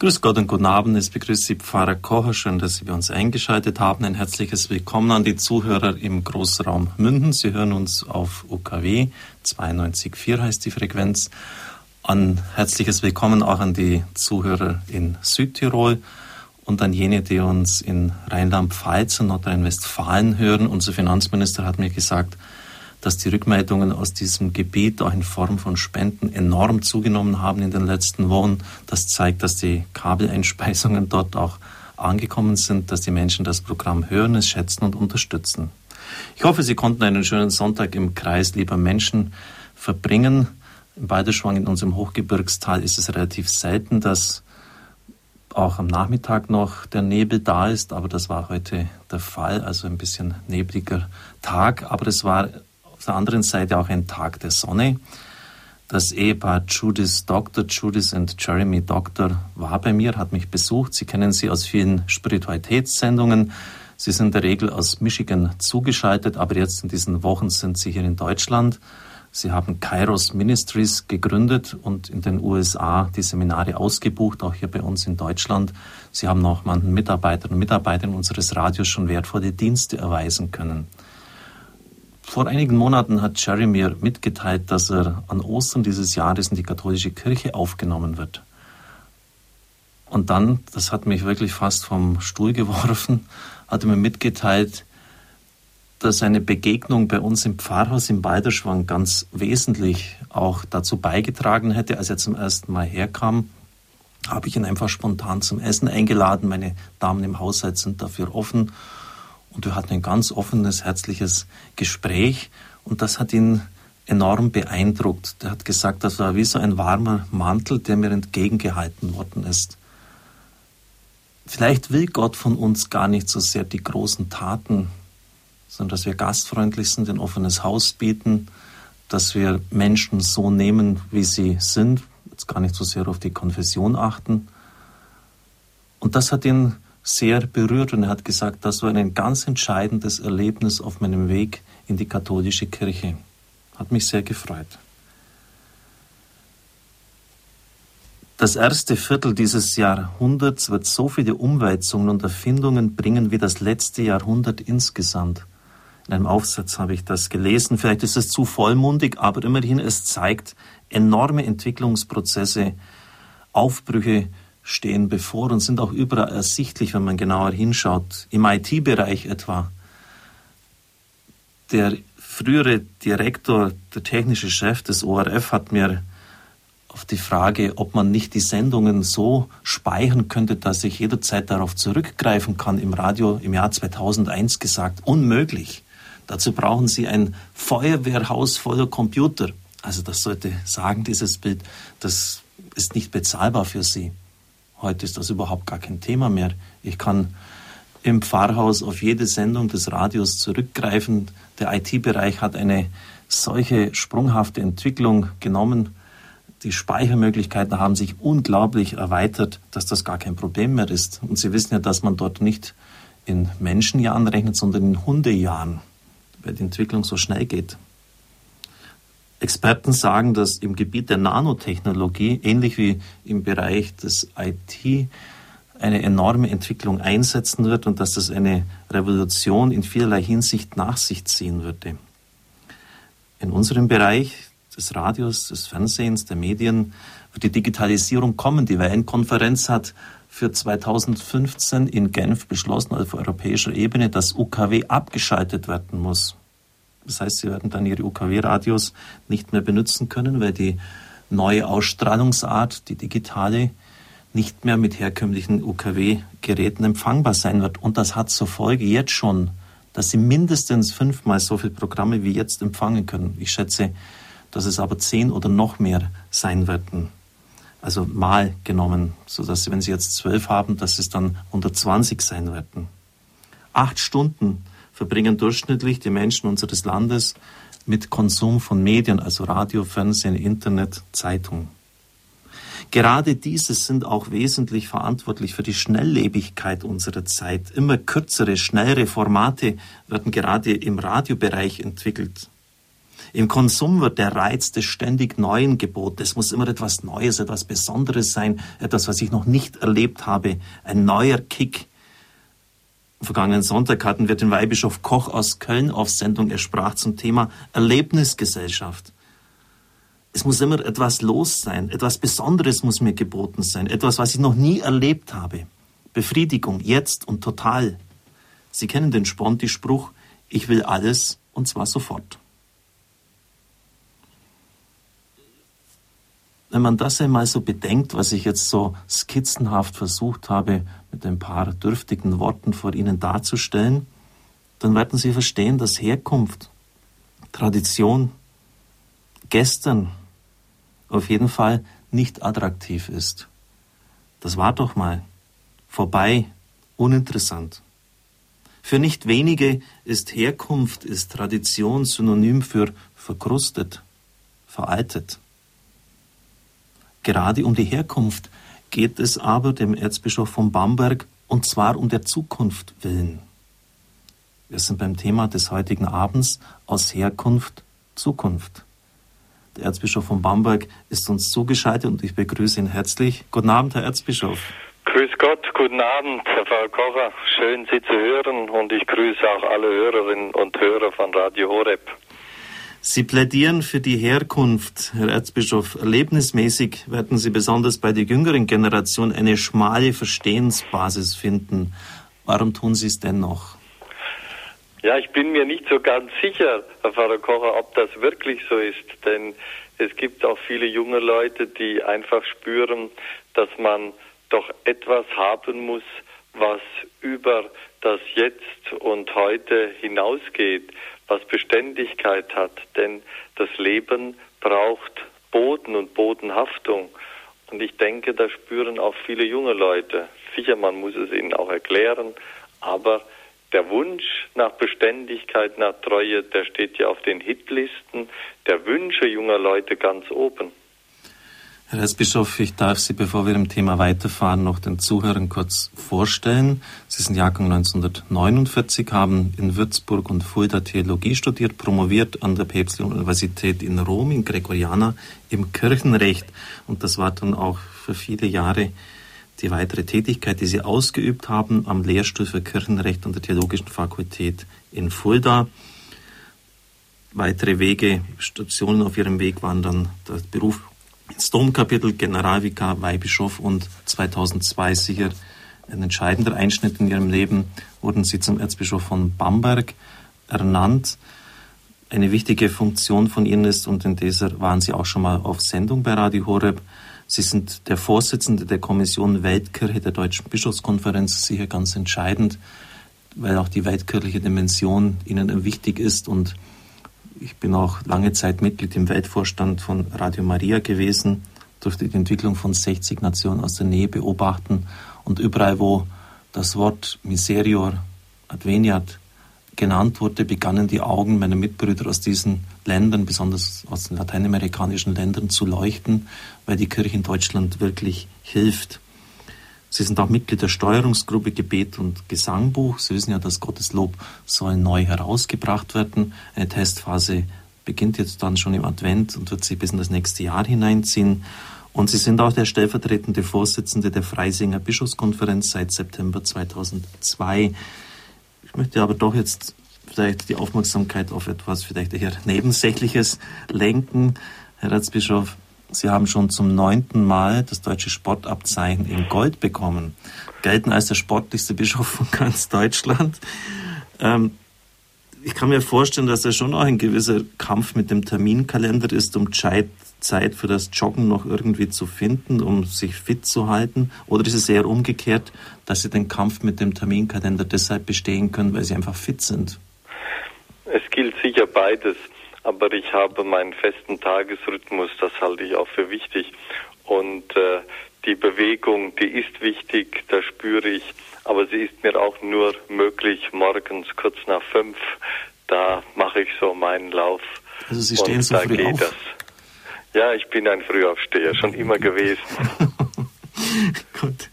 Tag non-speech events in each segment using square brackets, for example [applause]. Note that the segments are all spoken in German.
Grüß Gott und guten Abend. Es begrüßt Sie Pfarrer Kocher. Schön, dass Sie bei uns eingeschaltet haben. Ein herzliches Willkommen an die Zuhörer im Großraum Münden. Sie hören uns auf UKW 92.4 heißt die Frequenz. Ein herzliches Willkommen auch an die Zuhörer in Südtirol und an jene, die uns in Rheinland-Pfalz und Nordrhein-Westfalen hören. Unser Finanzminister hat mir gesagt, dass die Rückmeldungen aus diesem Gebiet auch in Form von Spenden enorm zugenommen haben in den letzten Wochen. Das zeigt, dass die Kabeleinspeisungen dort auch angekommen sind, dass die Menschen das Programm hören, es schätzen und unterstützen. Ich hoffe, Sie konnten einen schönen Sonntag im Kreis lieber Menschen verbringen. Im Beiderschwang in unserem Hochgebirgstal ist es relativ selten, dass auch am Nachmittag noch der Nebel da ist, aber das war heute der Fall, also ein bisschen nebliger Tag, aber es war auf der anderen Seite auch ein Tag der Sonne. Das Ehepaar Judith Doctor, Judith und Jeremy Doctor war bei mir, hat mich besucht. Sie kennen sie aus vielen Spiritualitätssendungen. Sie sind in der Regel aus Michigan zugeschaltet, aber jetzt in diesen Wochen sind sie hier in Deutschland. Sie haben Kairos Ministries gegründet und in den USA die Seminare ausgebucht, auch hier bei uns in Deutschland. Sie haben auch manchen Mitarbeitern und Mitarbeitern unseres Radios schon wertvolle Dienste erweisen können. Vor einigen Monaten hat Jerry mir mitgeteilt, dass er an Ostern dieses Jahres in die katholische Kirche aufgenommen wird. Und dann, das hat mich wirklich fast vom Stuhl geworfen, hat er mir mitgeteilt, dass eine Begegnung bei uns im Pfarrhaus im Balderschwang ganz wesentlich auch dazu beigetragen hätte, als er zum ersten Mal herkam, habe ich ihn einfach spontan zum Essen eingeladen. Meine Damen im Haushalt sind dafür offen und wir hatten ein ganz offenes, herzliches Gespräch und das hat ihn enorm beeindruckt. Der hat gesagt, das war wie so ein warmer Mantel, der mir entgegengehalten worden ist. Vielleicht will Gott von uns gar nicht so sehr die großen Taten, sondern dass wir gastfreundlich sind, ein offenes Haus bieten, dass wir Menschen so nehmen, wie sie sind, jetzt gar nicht so sehr auf die Konfession achten. Und das hat ihn sehr berührt und er hat gesagt, das war ein ganz entscheidendes Erlebnis auf meinem Weg in die katholische Kirche. Hat mich sehr gefreut. Das erste Viertel dieses Jahrhunderts wird so viele Umwälzungen und Erfindungen bringen wie das letzte Jahrhundert insgesamt. In einem Aufsatz habe ich das gelesen. Vielleicht ist es zu vollmundig, aber immerhin es zeigt enorme Entwicklungsprozesse, Aufbrüche, stehen bevor und sind auch überall ersichtlich, wenn man genauer hinschaut. Im IT-Bereich etwa. Der frühere Direktor, der technische Chef des ORF hat mir auf die Frage, ob man nicht die Sendungen so speichern könnte, dass ich jederzeit darauf zurückgreifen kann, im Radio im Jahr 2001 gesagt, unmöglich. Dazu brauchen Sie ein Feuerwehrhaus voller Computer. Also das sollte sagen, dieses Bild, das ist nicht bezahlbar für Sie. Heute ist das überhaupt gar kein Thema mehr. Ich kann im Pfarrhaus auf jede Sendung des Radios zurückgreifen. Der IT-Bereich hat eine solche sprunghafte Entwicklung genommen. Die Speichermöglichkeiten haben sich unglaublich erweitert, dass das gar kein Problem mehr ist. Und Sie wissen ja, dass man dort nicht in Menschenjahren rechnet, sondern in Hundejahren, weil die Entwicklung so schnell geht. Experten sagen, dass im Gebiet der Nanotechnologie, ähnlich wie im Bereich des IT, eine enorme Entwicklung einsetzen wird und dass das eine Revolution in vielerlei Hinsicht nach sich ziehen würde. In unserem Bereich des Radios, des Fernsehens, der Medien wird die Digitalisierung kommen. Die WN-Konferenz hat für 2015 in Genf beschlossen, auf europäischer Ebene, dass UKW abgeschaltet werden muss. Das heißt, sie werden dann ihre UKW-Radios nicht mehr benutzen können, weil die neue Ausstrahlungsart, die digitale, nicht mehr mit herkömmlichen UKW-Geräten empfangbar sein wird. Und das hat zur Folge jetzt schon, dass sie mindestens fünfmal so viele Programme wie jetzt empfangen können. Ich schätze, dass es aber zehn oder noch mehr sein werden. Also mal genommen, sodass sie, wenn sie jetzt zwölf haben, dass es dann 120 sein werden. Acht Stunden verbringen durchschnittlich die Menschen unseres Landes mit Konsum von Medien, also Radio, Fernsehen, Internet, Zeitung. Gerade diese sind auch wesentlich verantwortlich für die Schnelllebigkeit unserer Zeit. Immer kürzere, schnellere Formate werden gerade im Radiobereich entwickelt. Im Konsum wird der Reiz des ständig Neuen geboten. Es muss immer etwas Neues, etwas Besonderes sein, etwas, was ich noch nicht erlebt habe, ein neuer Kick. Vergangenen Sonntag hatten wir den Weihbischof Koch aus Köln auf Sendung. Er sprach zum Thema Erlebnisgesellschaft. Es muss immer etwas los sein, etwas Besonderes muss mir geboten sein, etwas, was ich noch nie erlebt habe. Befriedigung, jetzt und total. Sie kennen den Sponti-Spruch, ich will alles und zwar sofort. Wenn man das einmal so bedenkt, was ich jetzt so skizzenhaft versucht habe, mit ein paar dürftigen Worten vor Ihnen darzustellen, dann werden Sie verstehen, dass Herkunft, Tradition, gestern auf jeden Fall nicht attraktiv ist. Das war doch mal vorbei, uninteressant. Für nicht wenige ist Herkunft, ist Tradition synonym für verkrustet, veraltet. Gerade um die Herkunft geht es aber dem Erzbischof von Bamberg und zwar um der Zukunft willen. Wir sind beim Thema des heutigen Abends aus Herkunft Zukunft. Der Erzbischof von Bamberg ist uns zugeschaltet und ich begrüße ihn herzlich. Guten Abend, Herr Erzbischof. Grüß Gott, guten Abend, Herr Pfarrer Kocher. Schön, Sie zu hören und ich grüße auch alle Hörerinnen und Hörer von Radio Horeb. Sie plädieren für die Herkunft, Herr Erzbischof. Erlebnismäßig werden Sie besonders bei der jüngeren Generation eine schmale Verstehensbasis finden. Warum tun Sie es dennoch? Ja, ich bin mir nicht so ganz sicher, Herr Pfarrer Kocher, ob das wirklich so ist. Denn es gibt auch viele junge Leute, die einfach spüren, dass man doch etwas haben muss, was über das Jetzt und heute hinausgeht was Beständigkeit hat. Denn das Leben braucht Boden und Bodenhaftung. Und ich denke, da spüren auch viele junge Leute. Sicher, man muss es ihnen auch erklären, aber der Wunsch nach Beständigkeit, nach Treue, der steht ja auf den Hitlisten der Wünsche junger Leute ganz oben. Herr Erzbischof, ich darf Sie, bevor wir im Thema weiterfahren, noch den Zuhörern kurz vorstellen. Sie sind Jahrgang 1949, haben in Würzburg und Fulda Theologie studiert, promoviert an der Päpstlichen Universität in Rom, in Gregoriana, im Kirchenrecht. Und das war dann auch für viele Jahre die weitere Tätigkeit, die Sie ausgeübt haben am Lehrstuhl für Kirchenrecht an der Theologischen Fakultät in Fulda. Weitere Wege, Stationen auf Ihrem Weg waren dann der Beruf ins Domkapitel, Generalvikar, Weihbischof und 2002 sicher ein entscheidender Einschnitt in ihrem Leben, wurden sie zum Erzbischof von Bamberg ernannt. Eine wichtige Funktion von ihnen ist, und in dieser waren sie auch schon mal auf Sendung bei Radio Horeb, Sie sind der Vorsitzende der Kommission Weltkirche der Deutschen Bischofskonferenz, sicher ganz entscheidend, weil auch die weltkirchliche Dimension Ihnen wichtig ist und ich bin auch lange Zeit Mitglied im Weltvorstand von Radio Maria gewesen, durfte die Entwicklung von 60 Nationen aus der Nähe beobachten und überall, wo das Wort Miserior Adveniat genannt wurde, begannen die Augen meiner Mitbrüder aus diesen Ländern, besonders aus den lateinamerikanischen Ländern, zu leuchten, weil die Kirche in Deutschland wirklich hilft. Sie sind auch Mitglied der Steuerungsgruppe Gebet und Gesangbuch. Sie wissen ja, dass Gottes Lob soll neu herausgebracht werden. Eine Testphase beginnt jetzt dann schon im Advent und wird sich bis in das nächste Jahr hineinziehen. Und Sie sind auch der stellvertretende Vorsitzende der Freisinger Bischofskonferenz seit September 2002. Ich möchte aber doch jetzt vielleicht die Aufmerksamkeit auf etwas vielleicht eher Nebensächliches lenken. Herr Erzbischof, Sie haben schon zum neunten Mal das deutsche Sportabzeichen in Gold bekommen, gelten als der sportlichste Bischof von ganz Deutschland. Ähm, ich kann mir vorstellen, dass das schon auch ein gewisser Kampf mit dem Terminkalender ist, um Zeit, Zeit für das Joggen noch irgendwie zu finden, um sich fit zu halten. Oder ist es eher umgekehrt, dass Sie den Kampf mit dem Terminkalender deshalb bestehen können, weil Sie einfach fit sind? Es gilt sicher beides aber ich habe meinen festen Tagesrhythmus, das halte ich auch für wichtig. Und äh, die Bewegung, die ist wichtig, da spüre ich, aber sie ist mir auch nur möglich morgens kurz nach fünf. Da mache ich so meinen Lauf. Also Sie stehen so früh auf? Das. Ja, ich bin ein Frühaufsteher, schon immer gewesen. [laughs] Gut.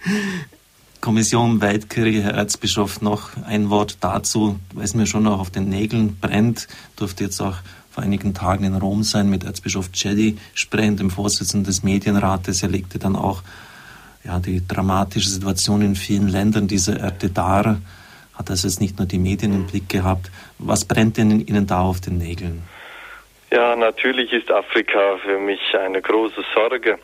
Kommission Weltkirche, Herr Erzbischof, noch ein Wort dazu, weil es mir schon auch auf den Nägeln brennt, durfte jetzt auch vor einigen Tagen in Rom sein, mit Erzbischof Cedi sprechen, dem Vorsitzenden des Medienrates. Er legte dann auch ja, die dramatische Situation in vielen Ländern dieser Erde dar. Hat also jetzt nicht nur die Medien im Blick gehabt. Was brennt denn Ihnen da auf den Nägeln? Ja, natürlich ist Afrika für mich eine große Sorge.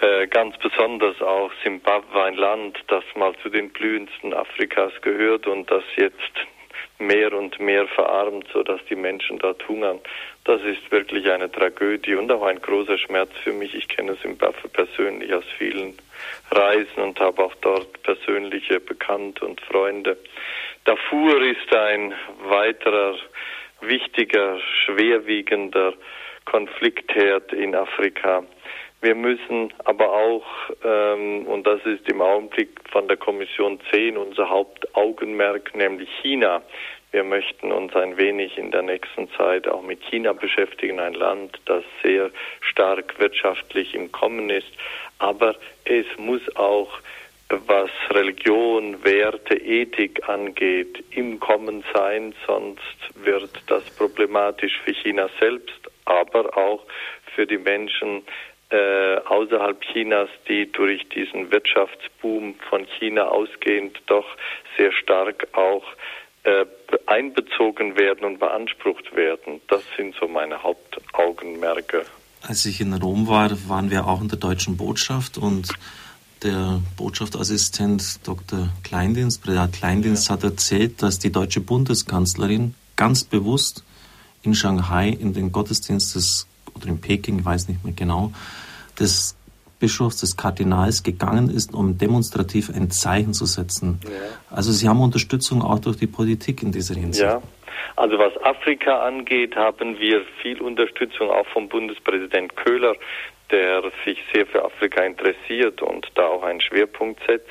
Äh, ganz besonders auch Simbabwe, ein Land, das mal zu den blühendsten Afrikas gehört und das jetzt mehr und mehr verarmt, sodass die Menschen dort hungern. Das ist wirklich eine Tragödie und auch ein großer Schmerz für mich. Ich kenne Simbabwe persönlich aus vielen Reisen und habe auch dort persönliche Bekannte und Freunde. Darfur ist ein weiterer wichtiger, schwerwiegender Konfliktherd in Afrika. Wir müssen aber auch, ähm, und das ist im Augenblick von der Kommission 10 unser Hauptaugenmerk, nämlich China. Wir möchten uns ein wenig in der nächsten Zeit auch mit China beschäftigen, ein Land, das sehr stark wirtschaftlich im Kommen ist. Aber es muss auch, was Religion, Werte, Ethik angeht, im Kommen sein, sonst wird das problematisch für China selbst, aber auch für die Menschen äh, außerhalb Chinas, die durch diesen Wirtschaftsboom von China ausgehend doch sehr stark auch äh, einbezogen werden und beansprucht werden. Das sind so meine Hauptaugenmerke. Als ich in Rom war, waren wir auch in der deutschen Botschaft und der Botschaftsassistent Dr. Kleindienst, Predat Kleindienst, ja. hat erzählt, dass die deutsche Bundeskanzlerin ganz bewusst in Shanghai in den Gottesdienst des, oder in Peking, ich weiß nicht mehr genau, des Bischofs, des Kardinals gegangen ist, um demonstrativ ein Zeichen zu setzen. Ja. Also Sie haben Unterstützung auch durch die Politik in dieser Hinsicht. Ja. Also was Afrika angeht, haben wir viel Unterstützung auch vom Bundespräsident Köhler, der sich sehr für Afrika interessiert und da auch einen Schwerpunkt setzt.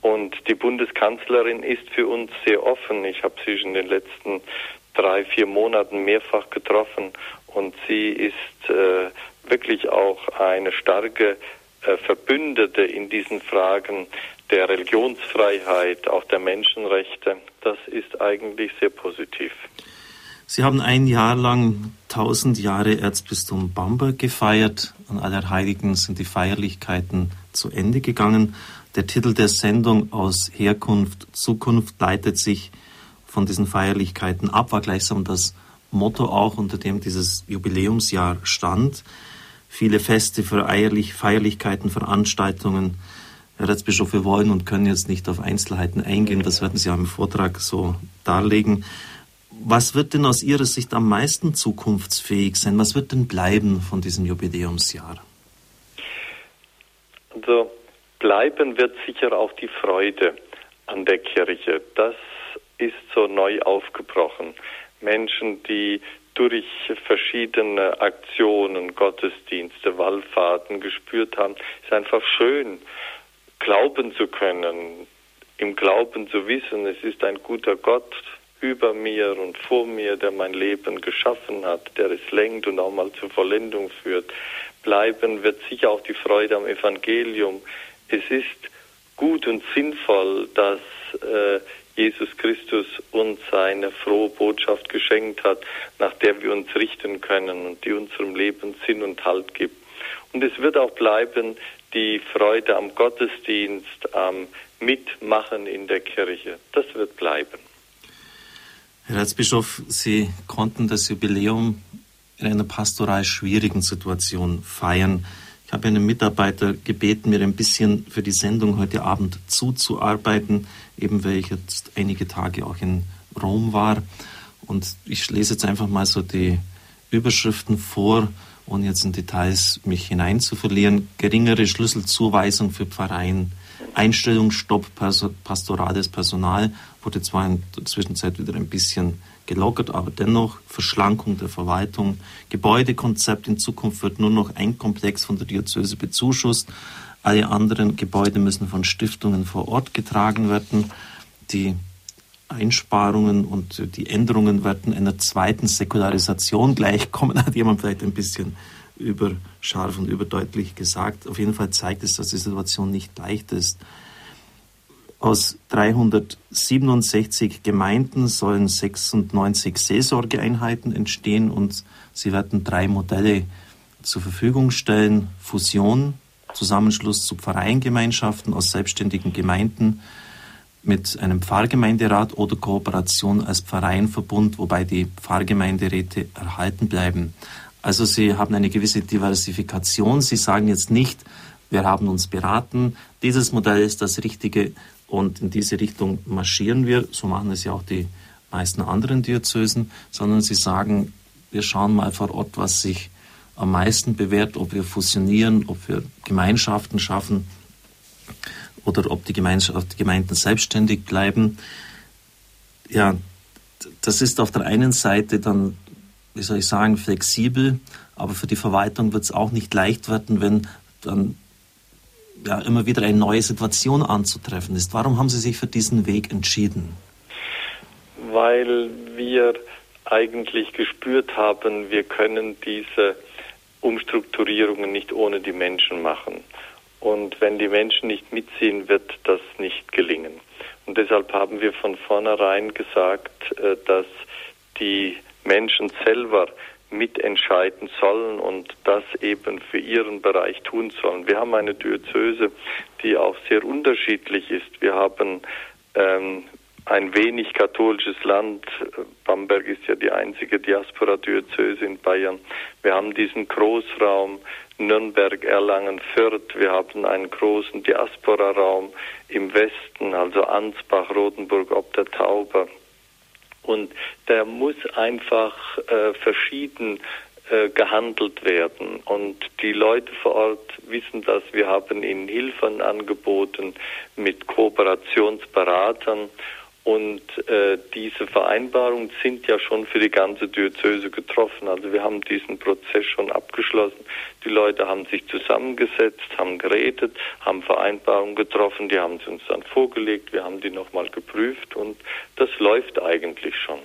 Und die Bundeskanzlerin ist für uns sehr offen. Ich habe sie in den letzten drei, vier Monaten mehrfach getroffen und sie ist äh, wirklich auch eine starke äh, Verbündete in diesen Fragen der Religionsfreiheit, auch der Menschenrechte. Das ist eigentlich sehr positiv. Sie haben ein Jahr lang 1000 Jahre Erzbistum Bamberg gefeiert. An Allerheiligen sind die Feierlichkeiten zu Ende gegangen. Der Titel der Sendung aus Herkunft, Zukunft leitet sich von diesen Feierlichkeiten ab, war gleichsam das Motto auch, unter dem dieses Jubiläumsjahr stand viele Feste, Feierlich, Feierlichkeiten, Veranstaltungen. Herr Erzbischof, wir wollen und können jetzt nicht auf Einzelheiten eingehen, das werden Sie ja im Vortrag so darlegen. Was wird denn aus Ihrer Sicht am meisten zukunftsfähig sein? Was wird denn bleiben von diesem Jubiläumsjahr? Also bleiben wird sicher auch die Freude an der Kirche. Das ist so neu aufgebrochen. Menschen, die durch verschiedene Aktionen, Gottesdienste, Wallfahrten gespürt haben, ist einfach schön, glauben zu können, im Glauben zu wissen, es ist ein guter Gott über mir und vor mir, der mein Leben geschaffen hat, der es lenkt und auch mal zur Vollendung führt. Bleiben wird sicher auch die Freude am Evangelium. Es ist gut und sinnvoll, dass äh, Jesus Christus uns seine frohe Botschaft geschenkt hat, nach der wir uns richten können und die unserem Leben Sinn und Halt gibt. Und es wird auch bleiben die Freude am Gottesdienst, am Mitmachen in der Kirche. Das wird bleiben. Herr Erzbischof, Sie konnten das Jubiläum in einer pastoral schwierigen Situation feiern. Ich habe einen Mitarbeiter gebeten, mir ein bisschen für die Sendung heute Abend zuzuarbeiten, eben weil ich jetzt einige Tage auch in Rom war. Und ich lese jetzt einfach mal so die Überschriften vor, ohne jetzt in Details mich hineinzuverlieren. Geringere Schlüsselzuweisung für Pfarreien, Einstellungsstopp pastorales Personal wurde zwar in der Zwischenzeit wieder ein bisschen gelockert, aber dennoch Verschlankung der Verwaltung. Gebäudekonzept in Zukunft wird nur noch ein Komplex von der Diözese bezuschusst. Alle anderen Gebäude müssen von Stiftungen vor Ort getragen werden. Die Einsparungen und die Änderungen werden einer zweiten Säkularisation gleichkommen, [laughs] hat jemand vielleicht ein bisschen überscharf und überdeutlich gesagt. Auf jeden Fall zeigt es, dass die Situation nicht leicht ist Aus 367 Gemeinden sollen 96 Seelsorgeeinheiten entstehen und sie werden drei Modelle zur Verfügung stellen. Fusion, Zusammenschluss zu Pfarreiengemeinschaften aus selbstständigen Gemeinden mit einem Pfarrgemeinderat oder Kooperation als Pfarreienverbund, wobei die Pfarrgemeinderäte erhalten bleiben. Also Sie haben eine gewisse Diversifikation. Sie sagen jetzt nicht, wir haben uns beraten, dieses Modell ist das Richtige und in diese Richtung marschieren wir. So machen es ja auch die meisten anderen Diözesen, sondern sie sagen, wir schauen mal vor Ort, was sich am meisten bewährt, ob wir fusionieren, ob wir Gemeinschaften schaffen oder ob die, Gemeinschaft, die Gemeinden selbstständig bleiben. Ja, das ist auf der einen Seite dann, wie soll ich sagen, flexibel, aber für die Verwaltung wird es auch nicht leicht werden, wenn dann ja, immer wieder eine neue Situation anzutreffen ist. Warum haben Sie sich für diesen Weg entschieden? Weil wir eigentlich gespürt haben, wir können diese Umstrukturierungen nicht ohne die Menschen machen. Und wenn die Menschen nicht mitziehen, wird das nicht gelingen. Und deshalb haben wir von vornherein gesagt, äh, dass die Menschen selber mitentscheiden sollen und das eben für ihren Bereich tun sollen. Wir haben eine Diözese, die auch sehr unterschiedlich ist. Wir haben ähm, ein wenig katholisches Land. Bamberg ist ja die einzige Diaspora-Diözese in Bayern. Wir haben diesen Großraum Nürnberg, Erlangen, Fürth. Wir haben einen großen Diaspora-Raum im Westen, also Ansbach, Rotenburg, ob der Tauber. Und der muss einfach äh, verschieden äh, gehandelt werden. Und die Leute vor Ort wissen das. Wir haben ihnen Hilfen angeboten mit Kooperationsberatern. Und äh, diese Vereinbarungen sind ja schon für die ganze Diözese getroffen. Also wir haben diesen Prozess schon abgeschlossen. Die Leute haben sich zusammengesetzt, haben geredet, haben Vereinbarungen getroffen, die haben sie uns dann vorgelegt, wir haben die nochmal geprüft und das läuft eigentlich schon.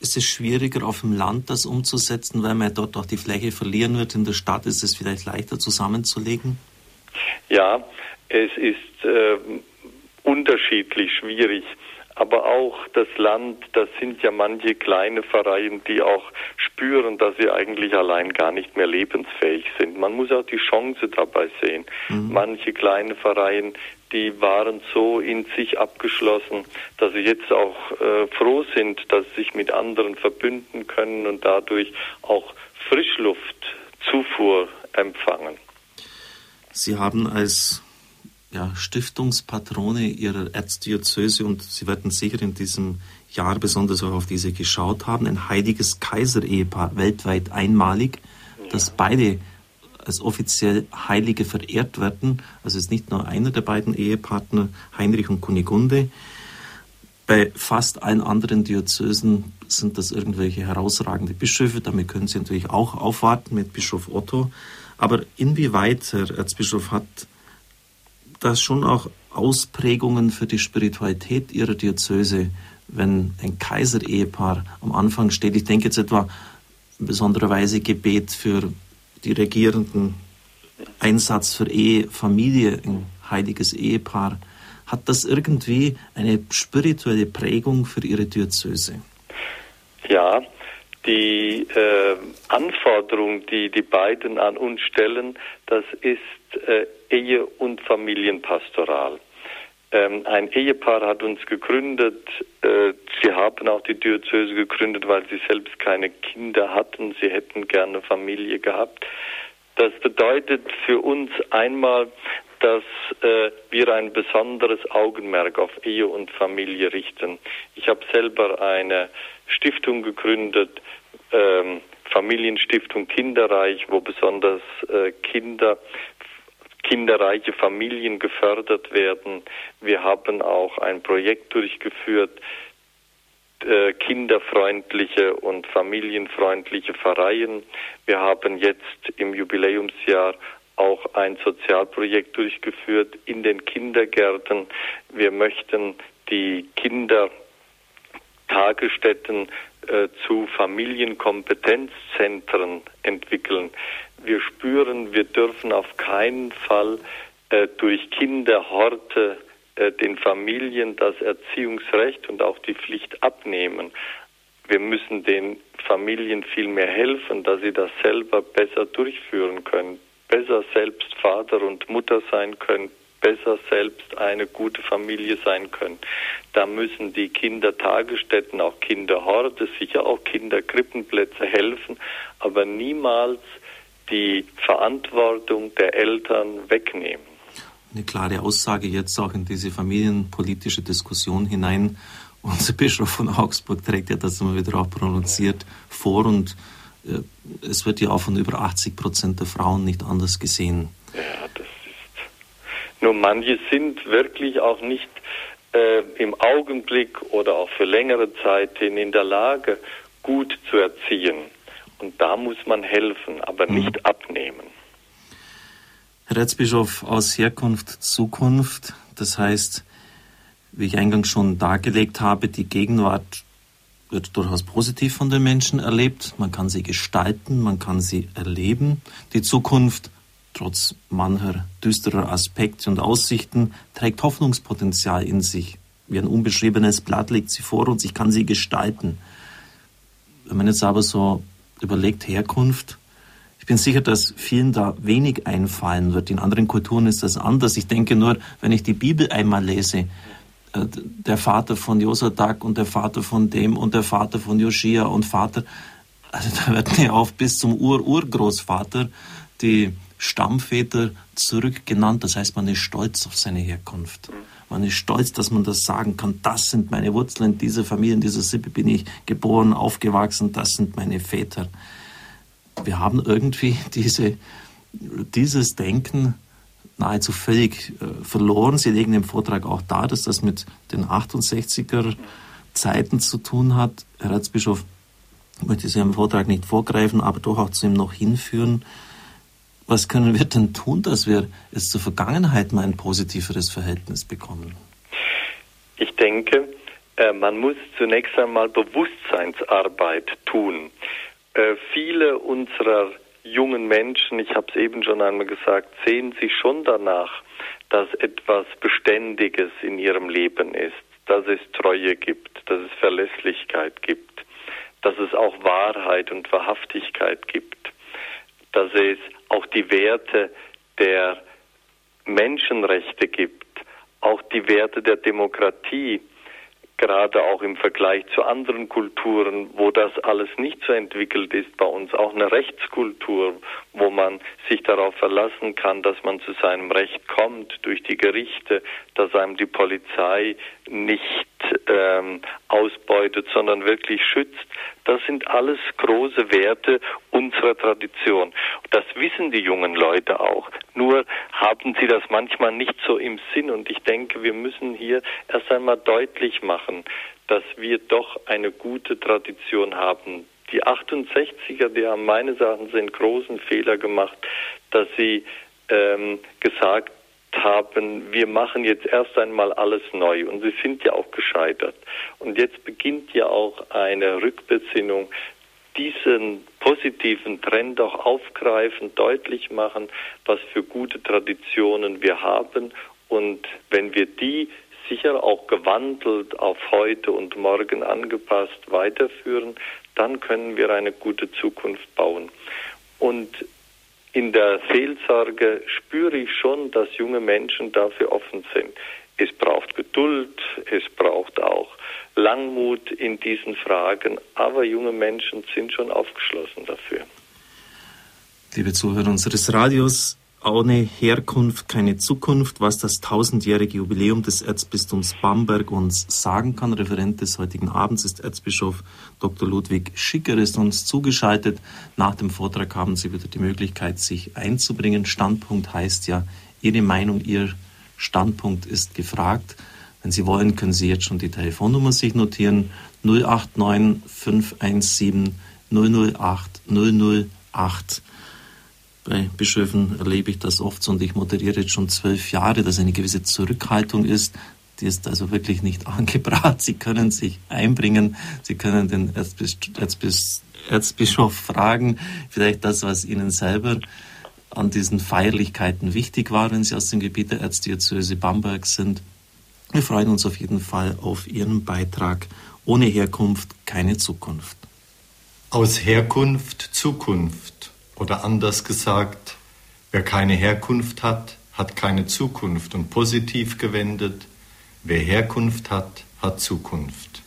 Ist es schwieriger auf dem Land das umzusetzen, weil man dort auch die Fläche verlieren wird? In der Stadt ist es vielleicht leichter zusammenzulegen? Ja, es ist äh, unterschiedlich schwierig aber auch das Land, das sind ja manche kleine Vereine, die auch spüren, dass sie eigentlich allein gar nicht mehr lebensfähig sind. Man muss auch die Chance dabei sehen. Mhm. Manche kleine Vereine, die waren so in sich abgeschlossen, dass sie jetzt auch äh, froh sind, dass sie sich mit anderen verbünden können und dadurch auch Frischluftzufuhr empfangen. Sie haben als ja, Stiftungspatrone ihrer Erzdiözese und Sie werden sicher in diesem Jahr besonders auch auf diese geschaut haben. Ein heiliges Kaiserehepaar, weltweit einmalig, ja. dass beide als offiziell Heilige verehrt werden. Also es ist nicht nur einer der beiden Ehepartner, Heinrich und Kunigunde. Bei fast allen anderen Diözesen sind das irgendwelche herausragende Bischöfe. Damit können Sie natürlich auch aufwarten mit Bischof Otto. Aber inwieweit, Herr Erzbischof, hat das schon auch Ausprägungen für die Spiritualität Ihrer Diözese, wenn ein Kaiserehepaar am Anfang steht? Ich denke jetzt etwa in besonderer Weise Gebet für die Regierenden, Einsatz für Ehe, Familie, ein heiliges Ehepaar. Hat das irgendwie eine spirituelle Prägung für Ihre Diözese? Ja, die äh, Anforderung, die die beiden an uns stellen, das ist äh, Ehe- und Familienpastoral. Ähm, ein Ehepaar hat uns gegründet. Äh, sie haben auch die Diözese gegründet, weil sie selbst keine Kinder hatten. Sie hätten gerne Familie gehabt. Das bedeutet für uns einmal, dass äh, wir ein besonderes Augenmerk auf Ehe und Familie richten. Ich habe selber eine Stiftung gegründet, ähm, Familienstiftung Kinderreich, wo besonders äh, Kinder kinderreiche Familien gefördert werden. Wir haben auch ein Projekt durchgeführt, äh, kinderfreundliche und familienfreundliche Pfarreien. Wir haben jetzt im Jubiläumsjahr auch ein Sozialprojekt durchgeführt in den Kindergärten. Wir möchten die Kindertagesstätten äh, zu Familienkompetenzzentren entwickeln. Wir spüren, wir dürfen auf keinen Fall äh, durch Kinderhorte äh, den Familien das Erziehungsrecht und auch die Pflicht abnehmen. Wir müssen den Familien viel mehr helfen, dass sie das selber besser durchführen können, besser selbst Vater und Mutter sein können, besser selbst eine gute Familie sein können. Da müssen die Kindertagesstätten, auch Kinderhorde, sicher auch Kinderkrippenplätze helfen, aber niemals die Verantwortung der Eltern wegnehmen. Eine klare Aussage jetzt auch in diese familienpolitische Diskussion hinein. Unser [laughs] Bischof von Augsburg trägt ja das immer wieder auch prononziert vor und äh, es wird ja auch von über 80 Prozent der Frauen nicht anders gesehen. Ja, das ist. Nur manche sind wirklich auch nicht äh, im Augenblick oder auch für längere Zeit in der Lage, gut zu erziehen. Und da muss man helfen, aber mhm. nicht abnehmen. Herr Erzbischof, aus Herkunft, Zukunft, das heißt, wie ich eingangs schon dargelegt habe, die Gegenwart wird durchaus positiv von den Menschen erlebt. Man kann sie gestalten, man kann sie erleben. Die Zukunft, trotz mancher düsterer Aspekte und Aussichten, trägt Hoffnungspotenzial in sich. Wie ein unbeschriebenes Blatt liegt sie vor uns, ich kann sie gestalten. Wenn man jetzt aber so überlegt Herkunft. Ich bin sicher, dass vielen da wenig einfallen wird. In anderen Kulturen ist das anders. Ich denke nur, wenn ich die Bibel einmal lese, äh, der Vater von Josadak und der Vater von dem und der Vater von Joschia und Vater, also da wird mir auch bis zum Ur-Urgroßvater die Stammväter zurückgenannt. Das heißt, man ist stolz auf seine Herkunft. Man ist stolz, dass man das sagen kann. Das sind meine Wurzeln. In dieser Familie, in dieser Sippe bin ich geboren, aufgewachsen. Das sind meine Väter. Wir haben irgendwie diese, dieses Denken nahezu völlig äh, verloren. Sie legen im Vortrag auch dar, dass das mit den 68er Zeiten zu tun hat. Herr Erzbischof, ich möchte Sie im Vortrag nicht vorgreifen, aber doch auch zu ihm noch hinführen. Was können wir denn tun, dass wir es zur Vergangenheit mal ein positiveres Verhältnis bekommen? Ich denke, äh, man muss zunächst einmal Bewusstseinsarbeit tun. Äh, viele unserer jungen Menschen, ich habe es eben schon einmal gesagt, sehen sich schon danach, dass etwas Beständiges in ihrem Leben ist, dass es Treue gibt, dass es Verlässlichkeit gibt, dass es auch Wahrheit und Wahrhaftigkeit gibt, dass es auch die Werte der Menschenrechte gibt, auch die Werte der Demokratie, gerade auch im Vergleich zu anderen Kulturen, wo das alles nicht so entwickelt ist, bei uns auch eine Rechtskultur, wo man sich darauf verlassen kann, dass man zu seinem Recht kommt durch die Gerichte, dass einem die Polizei nicht ähm, ausbeutet, sondern wirklich schützt. Das sind alles große Werte unserer Tradition. Das wissen die jungen Leute auch. Nur haben sie das manchmal nicht so im Sinn. Und ich denke, wir müssen hier erst einmal deutlich machen, dass wir doch eine gute Tradition haben. Die 68er, die haben meines Erachtens einen großen Fehler gemacht, dass sie ähm, gesagt haben, wir machen jetzt erst einmal alles neu. Und sie sind ja auch gescheitert. Und jetzt beginnt ja auch eine Rückbesinnung, diesen positiven Trend auch aufgreifen, deutlich machen, was für gute Traditionen wir haben. Und wenn wir die sicher auch gewandelt auf heute und morgen angepasst weiterführen, dann können wir eine gute Zukunft bauen. Und in der Seelsorge spüre ich schon, dass junge Menschen dafür offen sind. Es braucht Geduld, es braucht auch Langmut in diesen Fragen, aber junge Menschen sind schon aufgeschlossen dafür. Liebe Zuhörer unseres Radios, ohne Herkunft keine Zukunft, was das tausendjährige Jubiläum des Erzbistums Bamberg uns sagen kann. Referent des heutigen Abends ist Erzbischof Dr. Ludwig Schicker, ist uns zugeschaltet. Nach dem Vortrag haben Sie wieder die Möglichkeit, sich einzubringen. Standpunkt heißt ja, Ihre Meinung, Ihr Standpunkt ist gefragt. Wenn Sie wollen, können Sie jetzt schon die Telefonnummer sich notieren. 089 517 008 008. Bei Bischöfen erlebe ich das oft so und ich moderiere jetzt schon zwölf Jahre, dass eine gewisse Zurückhaltung ist. Die ist also wirklich nicht [laughs] angebracht. Sie können sich einbringen, Sie können den Erzbis Erzbis Erzbischof fragen, vielleicht das, was Ihnen selber an diesen Feierlichkeiten wichtig war, wenn Sie aus dem Gebiet der Erzdiözese Bamberg sind. Wir freuen uns auf jeden Fall auf Ihren Beitrag. Ohne Herkunft keine Zukunft. Aus Herkunft Zukunft oder anders gesagt, wer keine Herkunft hat, hat keine Zukunft und positiv gewendet, wer Herkunft hat, hat Zukunft.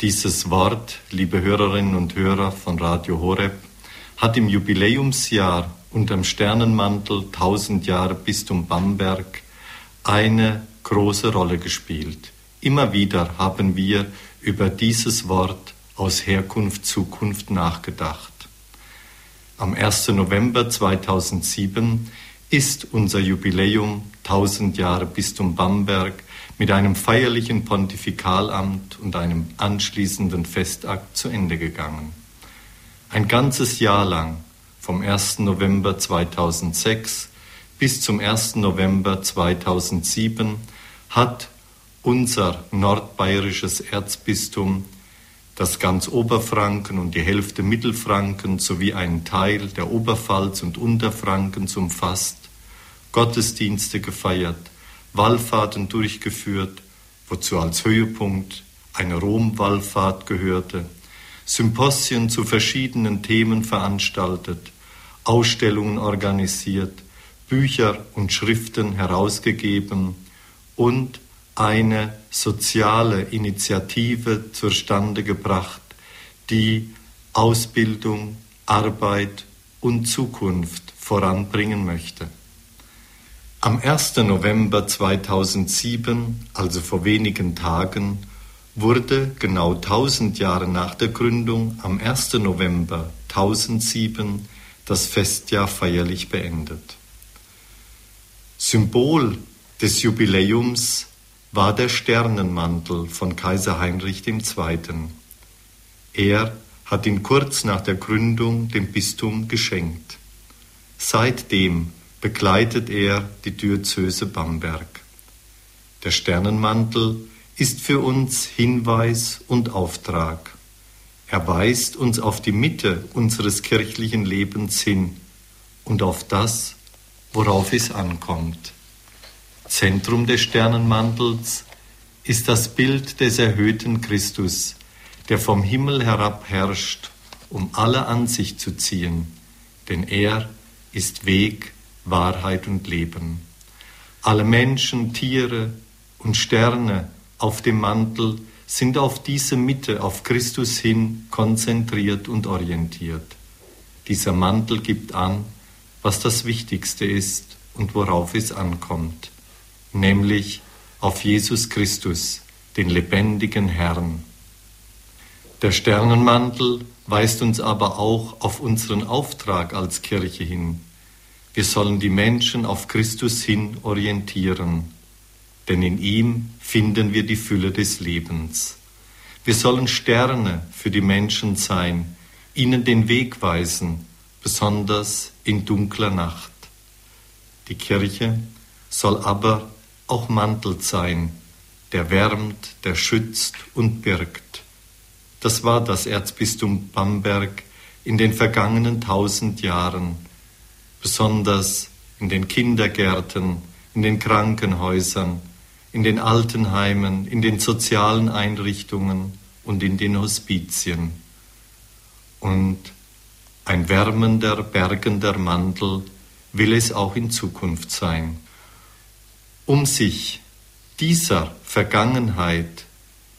Dieses Wort, liebe Hörerinnen und Hörer von Radio Horeb, hat im Jubiläumsjahr unterm Sternenmantel 1000 Jahre Bistum Bamberg eine große Rolle gespielt. Immer wieder haben wir über dieses Wort aus Herkunft Zukunft nachgedacht. Am 1. November 2007 ist unser Jubiläum 1000 Jahre Bistum Bamberg mit einem feierlichen Pontifikalamt und einem anschließenden Festakt zu Ende gegangen. Ein ganzes Jahr lang, vom 1. November 2006 bis zum 1. November 2007, hat unser nordbayerisches Erzbistum das ganz Oberfranken und die Hälfte Mittelfranken sowie einen Teil der Oberpfalz und Unterfrankens umfasst, Gottesdienste gefeiert, Wallfahrten durchgeführt, wozu als Höhepunkt eine Romwallfahrt gehörte, Symposien zu verschiedenen Themen veranstaltet, Ausstellungen organisiert, Bücher und Schriften herausgegeben und eine soziale Initiative zurstande gebracht, die Ausbildung, Arbeit und Zukunft voranbringen möchte. Am 1. November 2007, also vor wenigen Tagen, wurde genau 1000 Jahre nach der Gründung am 1. November 1007 das Festjahr feierlich beendet. Symbol des Jubiläums war der Sternenmantel von Kaiser Heinrich II. Er hat ihn kurz nach der Gründung dem Bistum geschenkt. Seitdem begleitet er die Diözese Bamberg. Der Sternenmantel ist für uns Hinweis und Auftrag. Er weist uns auf die Mitte unseres kirchlichen Lebens hin und auf das, worauf es ankommt. Zentrum des Sternenmantels ist das Bild des erhöhten Christus, der vom Himmel herab herrscht, um alle an sich zu ziehen, denn er ist Weg, Wahrheit und Leben. Alle Menschen, Tiere und Sterne auf dem Mantel sind auf diese Mitte, auf Christus hin konzentriert und orientiert. Dieser Mantel gibt an, was das Wichtigste ist und worauf es ankommt nämlich auf Jesus Christus, den lebendigen Herrn. Der Sternenmantel weist uns aber auch auf unseren Auftrag als Kirche hin. Wir sollen die Menschen auf Christus hin orientieren, denn in ihm finden wir die Fülle des Lebens. Wir sollen Sterne für die Menschen sein, ihnen den Weg weisen, besonders in dunkler Nacht. Die Kirche soll aber auch Mantel sein, der wärmt, der schützt und birgt. Das war das Erzbistum Bamberg in den vergangenen tausend Jahren, besonders in den Kindergärten, in den Krankenhäusern, in den Altenheimen, in den sozialen Einrichtungen und in den Hospizien. Und ein wärmender, bergender Mantel will es auch in Zukunft sein um sich dieser Vergangenheit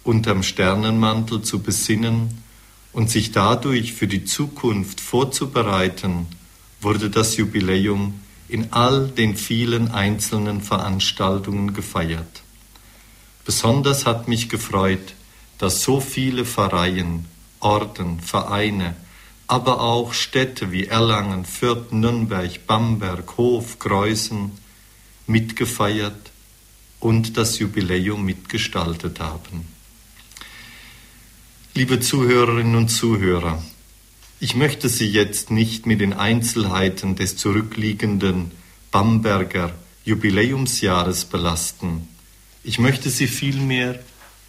unterm Sternenmantel zu besinnen und sich dadurch für die Zukunft vorzubereiten, wurde das Jubiläum in all den vielen einzelnen Veranstaltungen gefeiert. Besonders hat mich gefreut, dass so viele Pfarreien, Orden, Vereine, aber auch Städte wie Erlangen, Fürth, Nürnberg, Bamberg, Hof, Kreuzen, mitgefeiert und das Jubiläum mitgestaltet haben. Liebe Zuhörerinnen und Zuhörer, ich möchte Sie jetzt nicht mit den Einzelheiten des zurückliegenden Bamberger Jubiläumsjahres belasten. Ich möchte Sie vielmehr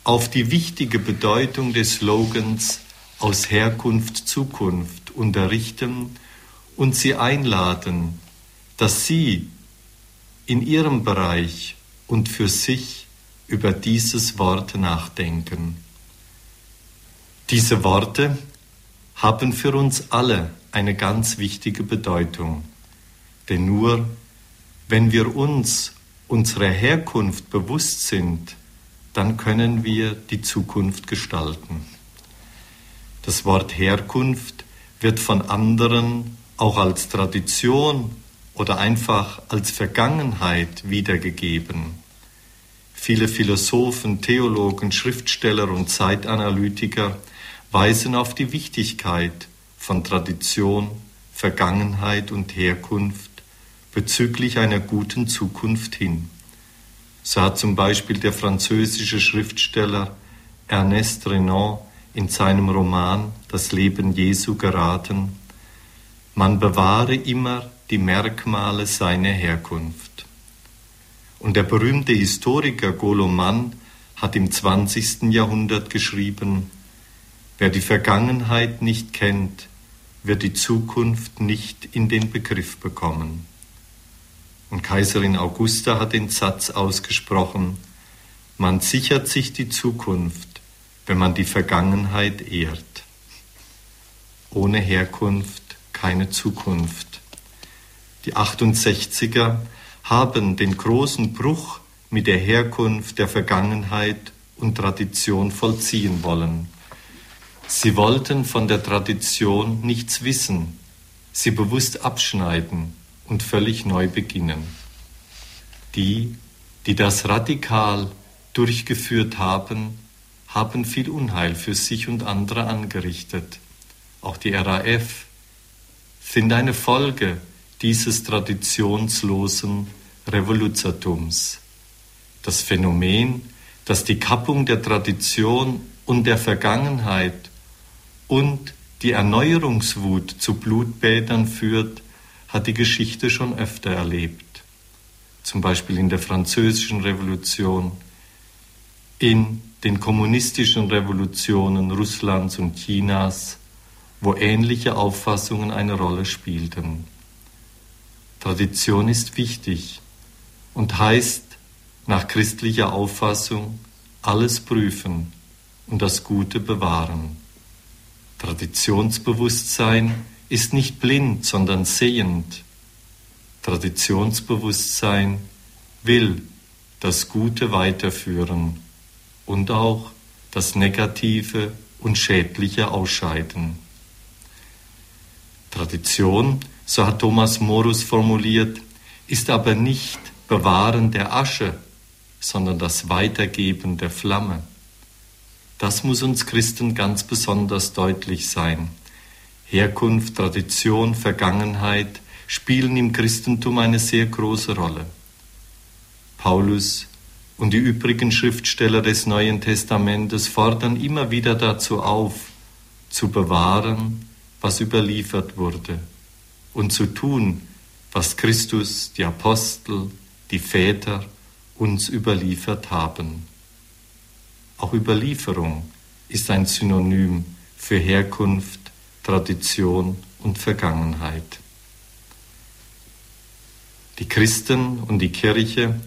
auf die wichtige Bedeutung des Slogans aus Herkunft Zukunft unterrichten und Sie einladen, dass Sie in ihrem Bereich und für sich über dieses Wort nachdenken. Diese Worte haben für uns alle eine ganz wichtige Bedeutung, denn nur wenn wir uns unserer Herkunft bewusst sind, dann können wir die Zukunft gestalten. Das Wort Herkunft wird von anderen auch als Tradition oder einfach als Vergangenheit wiedergegeben. Viele Philosophen, Theologen, Schriftsteller und Zeitanalytiker weisen auf die Wichtigkeit von Tradition, Vergangenheit und Herkunft bezüglich einer guten Zukunft hin. So hat zum Beispiel der französische Schriftsteller Ernest Renan in seinem Roman Das Leben Jesu geraten, man bewahre immer die Merkmale seiner Herkunft. Und der berühmte Historiker Goloman hat im 20. Jahrhundert geschrieben, wer die Vergangenheit nicht kennt, wird die Zukunft nicht in den Begriff bekommen. Und Kaiserin Augusta hat den Satz ausgesprochen, man sichert sich die Zukunft, wenn man die Vergangenheit ehrt. Ohne Herkunft keine Zukunft. Die 68er haben den großen Bruch mit der Herkunft der Vergangenheit und Tradition vollziehen wollen. Sie wollten von der Tradition nichts wissen, sie bewusst abschneiden und völlig neu beginnen. Die, die das radikal durchgeführt haben, haben viel Unheil für sich und andere angerichtet. Auch die RAF sind eine Folge dieses traditionslosen Revoluzertums. Das Phänomen, das die Kappung der Tradition und der Vergangenheit und die Erneuerungswut zu Blutbädern führt, hat die Geschichte schon öfter erlebt. Zum Beispiel in der Französischen Revolution, in den kommunistischen Revolutionen Russlands und Chinas, wo ähnliche Auffassungen eine Rolle spielten. Tradition ist wichtig und heißt nach christlicher Auffassung alles prüfen und das Gute bewahren. Traditionsbewusstsein ist nicht blind, sondern sehend. Traditionsbewusstsein will das Gute weiterführen und auch das Negative und Schädliche ausscheiden. Tradition, so hat Thomas Morus formuliert, ist aber nicht Bewahren der Asche, sondern das Weitergeben der Flamme. Das muss uns Christen ganz besonders deutlich sein. Herkunft, Tradition, Vergangenheit spielen im Christentum eine sehr große Rolle. Paulus und die übrigen Schriftsteller des Neuen Testamentes fordern immer wieder dazu auf, zu bewahren, was überliefert wurde, und zu tun, was Christus, die Apostel, die Väter uns überliefert haben. Auch Überlieferung ist ein Synonym für Herkunft, Tradition und Vergangenheit. Die Christen und die Kirche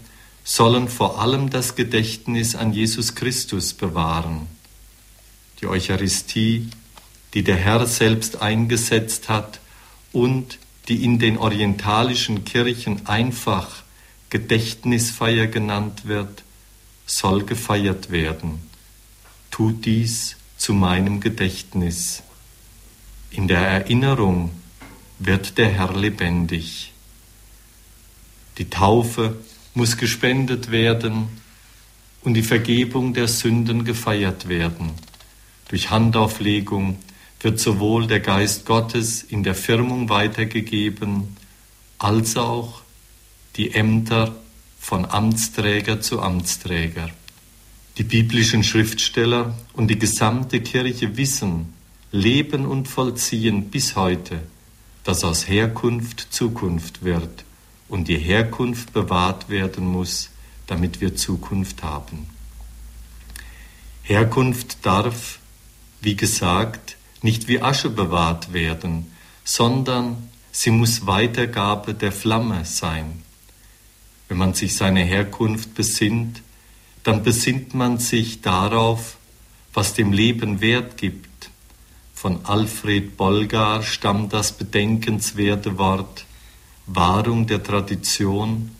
sollen vor allem das Gedächtnis an Jesus Christus bewahren. Die Eucharistie, die der Herr selbst eingesetzt hat und die in den orientalischen Kirchen einfach Gedächtnisfeier genannt wird, soll gefeiert werden. Tut dies zu meinem Gedächtnis. In der Erinnerung wird der Herr lebendig. Die Taufe muss gespendet werden und die Vergebung der Sünden gefeiert werden. Durch Handauflegung wird sowohl der Geist Gottes in der Firmung weitergegeben, als auch die Ämter von Amtsträger zu Amtsträger. Die biblischen Schriftsteller und die gesamte Kirche wissen, leben und vollziehen bis heute, dass aus Herkunft Zukunft wird und die Herkunft bewahrt werden muss, damit wir Zukunft haben. Herkunft darf, wie gesagt, nicht wie Asche bewahrt werden, sondern sie muss Weitergabe der Flamme sein. Wenn man sich seine Herkunft besinnt, dann besinnt man sich darauf, was dem Leben Wert gibt. Von Alfred Bolgar stammt das bedenkenswerte Wort Wahrung der Tradition.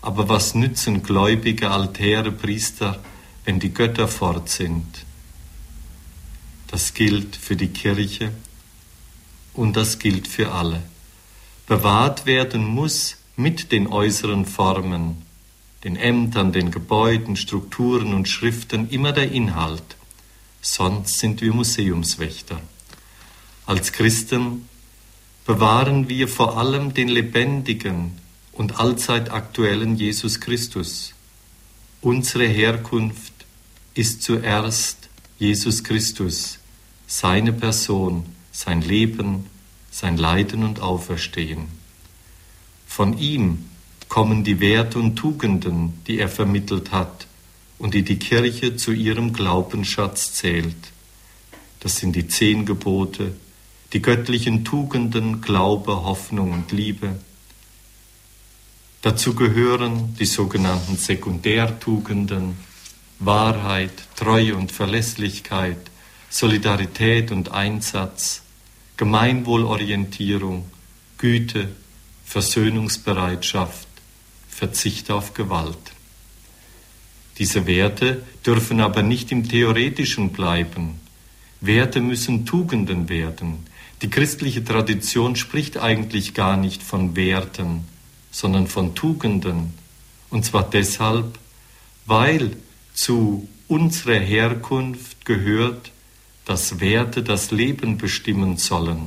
Aber was nützen gläubige Altäre, Priester, wenn die Götter fort sind? Das gilt für die Kirche und das gilt für alle. Bewahrt werden muss mit den äußeren Formen, den Ämtern, den Gebäuden, Strukturen und Schriften immer der Inhalt. Sonst sind wir Museumswächter. Als Christen bewahren wir vor allem den lebendigen und allzeit aktuellen Jesus Christus. Unsere Herkunft ist zuerst Jesus Christus, seine Person, sein Leben, sein Leiden und Auferstehen. Von ihm kommen die Werte und Tugenden, die er vermittelt hat und die die Kirche zu ihrem Glaubensschatz zählt. Das sind die zehn Gebote, die göttlichen Tugenden Glaube, Hoffnung und Liebe. Dazu gehören die sogenannten Sekundärtugenden Wahrheit, Treue und Verlässlichkeit, Solidarität und Einsatz, Gemeinwohlorientierung, Güte, Versöhnungsbereitschaft, Verzicht auf Gewalt. Diese Werte dürfen aber nicht im Theoretischen bleiben. Werte müssen Tugenden werden, die christliche Tradition spricht eigentlich gar nicht von Werten, sondern von Tugenden. Und zwar deshalb, weil zu unserer Herkunft gehört, dass Werte das Leben bestimmen sollen.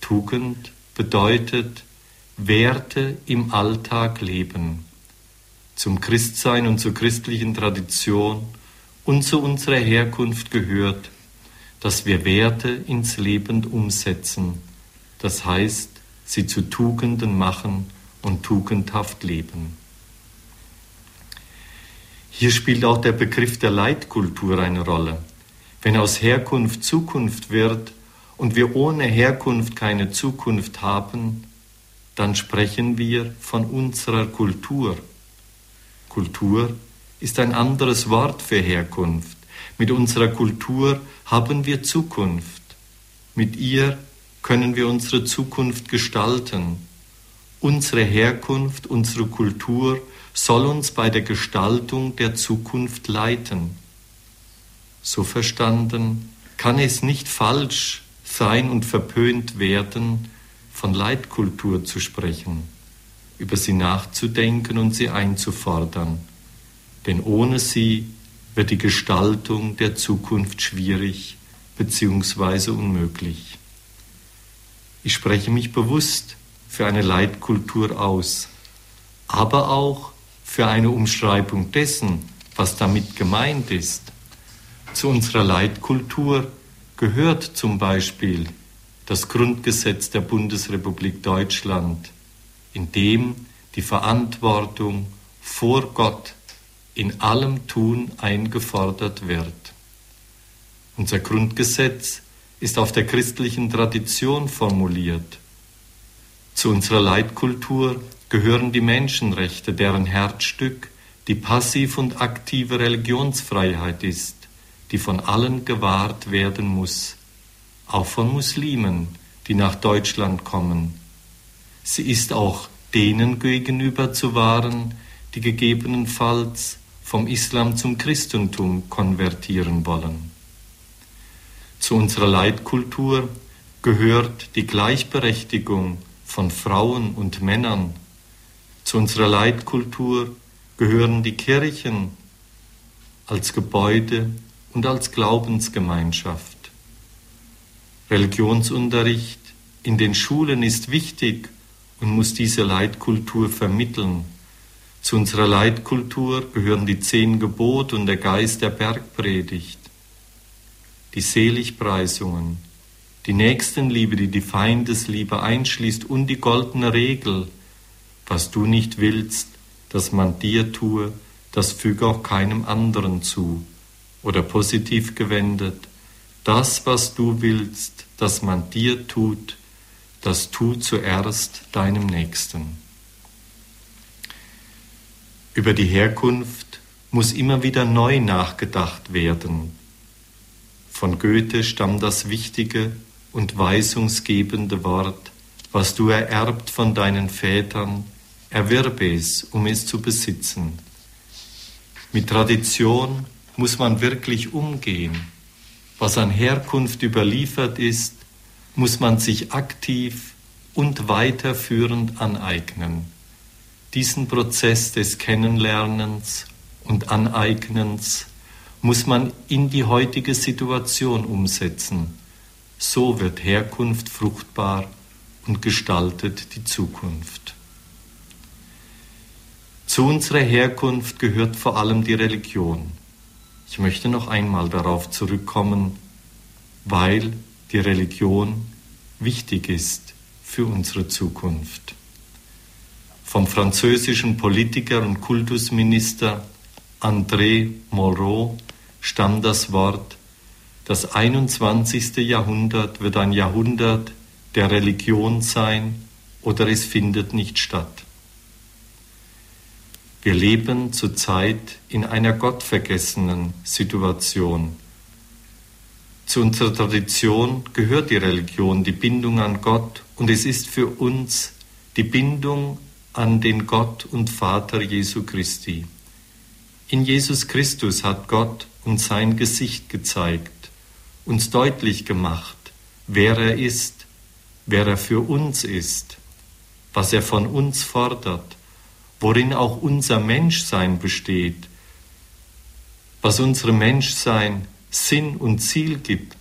Tugend bedeutet Werte im Alltag leben. Zum Christsein und zur christlichen Tradition und zu unserer Herkunft gehört, dass wir Werte ins Leben umsetzen, das heißt, sie zu Tugenden machen und tugendhaft leben. Hier spielt auch der Begriff der Leitkultur eine Rolle. Wenn aus Herkunft Zukunft wird und wir ohne Herkunft keine Zukunft haben, dann sprechen wir von unserer Kultur. Kultur ist ein anderes Wort für Herkunft. Mit unserer Kultur haben wir Zukunft. Mit ihr können wir unsere Zukunft gestalten. Unsere Herkunft, unsere Kultur soll uns bei der Gestaltung der Zukunft leiten. So verstanden kann es nicht falsch sein und verpönt werden, von Leitkultur zu sprechen, über sie nachzudenken und sie einzufordern. Denn ohne sie wird die Gestaltung der Zukunft schwierig bzw. unmöglich. Ich spreche mich bewusst für eine Leitkultur aus, aber auch für eine Umschreibung dessen, was damit gemeint ist. Zu unserer Leitkultur gehört zum Beispiel das Grundgesetz der Bundesrepublik Deutschland, in dem die Verantwortung vor Gott in allem Tun eingefordert wird. Unser Grundgesetz ist auf der christlichen Tradition formuliert. Zu unserer Leitkultur gehören die Menschenrechte, deren Herzstück die passiv und aktive Religionsfreiheit ist, die von allen gewahrt werden muss, auch von Muslimen, die nach Deutschland kommen. Sie ist auch denen gegenüber zu wahren, die gegebenenfalls vom Islam zum Christentum konvertieren wollen. Zu unserer Leitkultur gehört die Gleichberechtigung von Frauen und Männern. Zu unserer Leitkultur gehören die Kirchen als Gebäude und als Glaubensgemeinschaft. Religionsunterricht in den Schulen ist wichtig und muss diese Leitkultur vermitteln. Zu unserer Leitkultur gehören die zehn Gebote und der Geist der Bergpredigt, die Seligpreisungen, die Nächstenliebe, die die Feindesliebe einschließt und die goldene Regel, was du nicht willst, dass man dir tue, das füge auch keinem anderen zu. Oder positiv gewendet, das, was du willst, dass man dir tut, das tu zuerst deinem Nächsten. Über die Herkunft muss immer wieder neu nachgedacht werden. Von Goethe stammt das wichtige und weisungsgebende Wort, was du ererbt von deinen Vätern, erwerbe es, um es zu besitzen. Mit Tradition muss man wirklich umgehen. Was an Herkunft überliefert ist, muss man sich aktiv und weiterführend aneignen. Diesen Prozess des Kennenlernens und Aneignens muss man in die heutige Situation umsetzen. So wird Herkunft fruchtbar und gestaltet die Zukunft. Zu unserer Herkunft gehört vor allem die Religion. Ich möchte noch einmal darauf zurückkommen, weil die Religion wichtig ist für unsere Zukunft. Vom französischen Politiker und Kultusminister André Moreau stammt das Wort, das 21. Jahrhundert wird ein Jahrhundert der Religion sein oder es findet nicht statt. Wir leben zurzeit in einer gottvergessenen Situation. Zu unserer Tradition gehört die Religion, die Bindung an Gott und es ist für uns die Bindung an den Gott und Vater Jesu Christi. In Jesus Christus hat Gott uns sein Gesicht gezeigt, uns deutlich gemacht, wer er ist, wer er für uns ist, was er von uns fordert worin auch unser Menschsein besteht, was unserem Menschsein Sinn und Ziel gibt,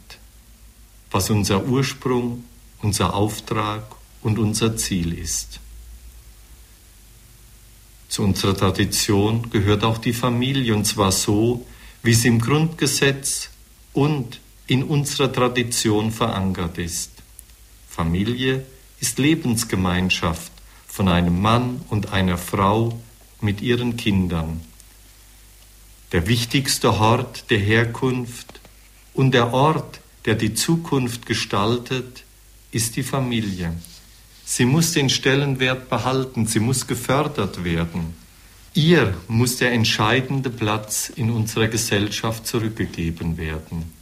was unser Ursprung, unser Auftrag und unser Ziel ist. Zu unserer Tradition gehört auch die Familie, und zwar so, wie sie im Grundgesetz und in unserer Tradition verankert ist. Familie ist Lebensgemeinschaft, von einem Mann und einer Frau mit ihren Kindern. Der wichtigste Ort der Herkunft und der Ort, der die Zukunft gestaltet, ist die Familie. Sie muss den Stellenwert behalten, sie muss gefördert werden. Ihr muss der entscheidende Platz in unserer Gesellschaft zurückgegeben werden.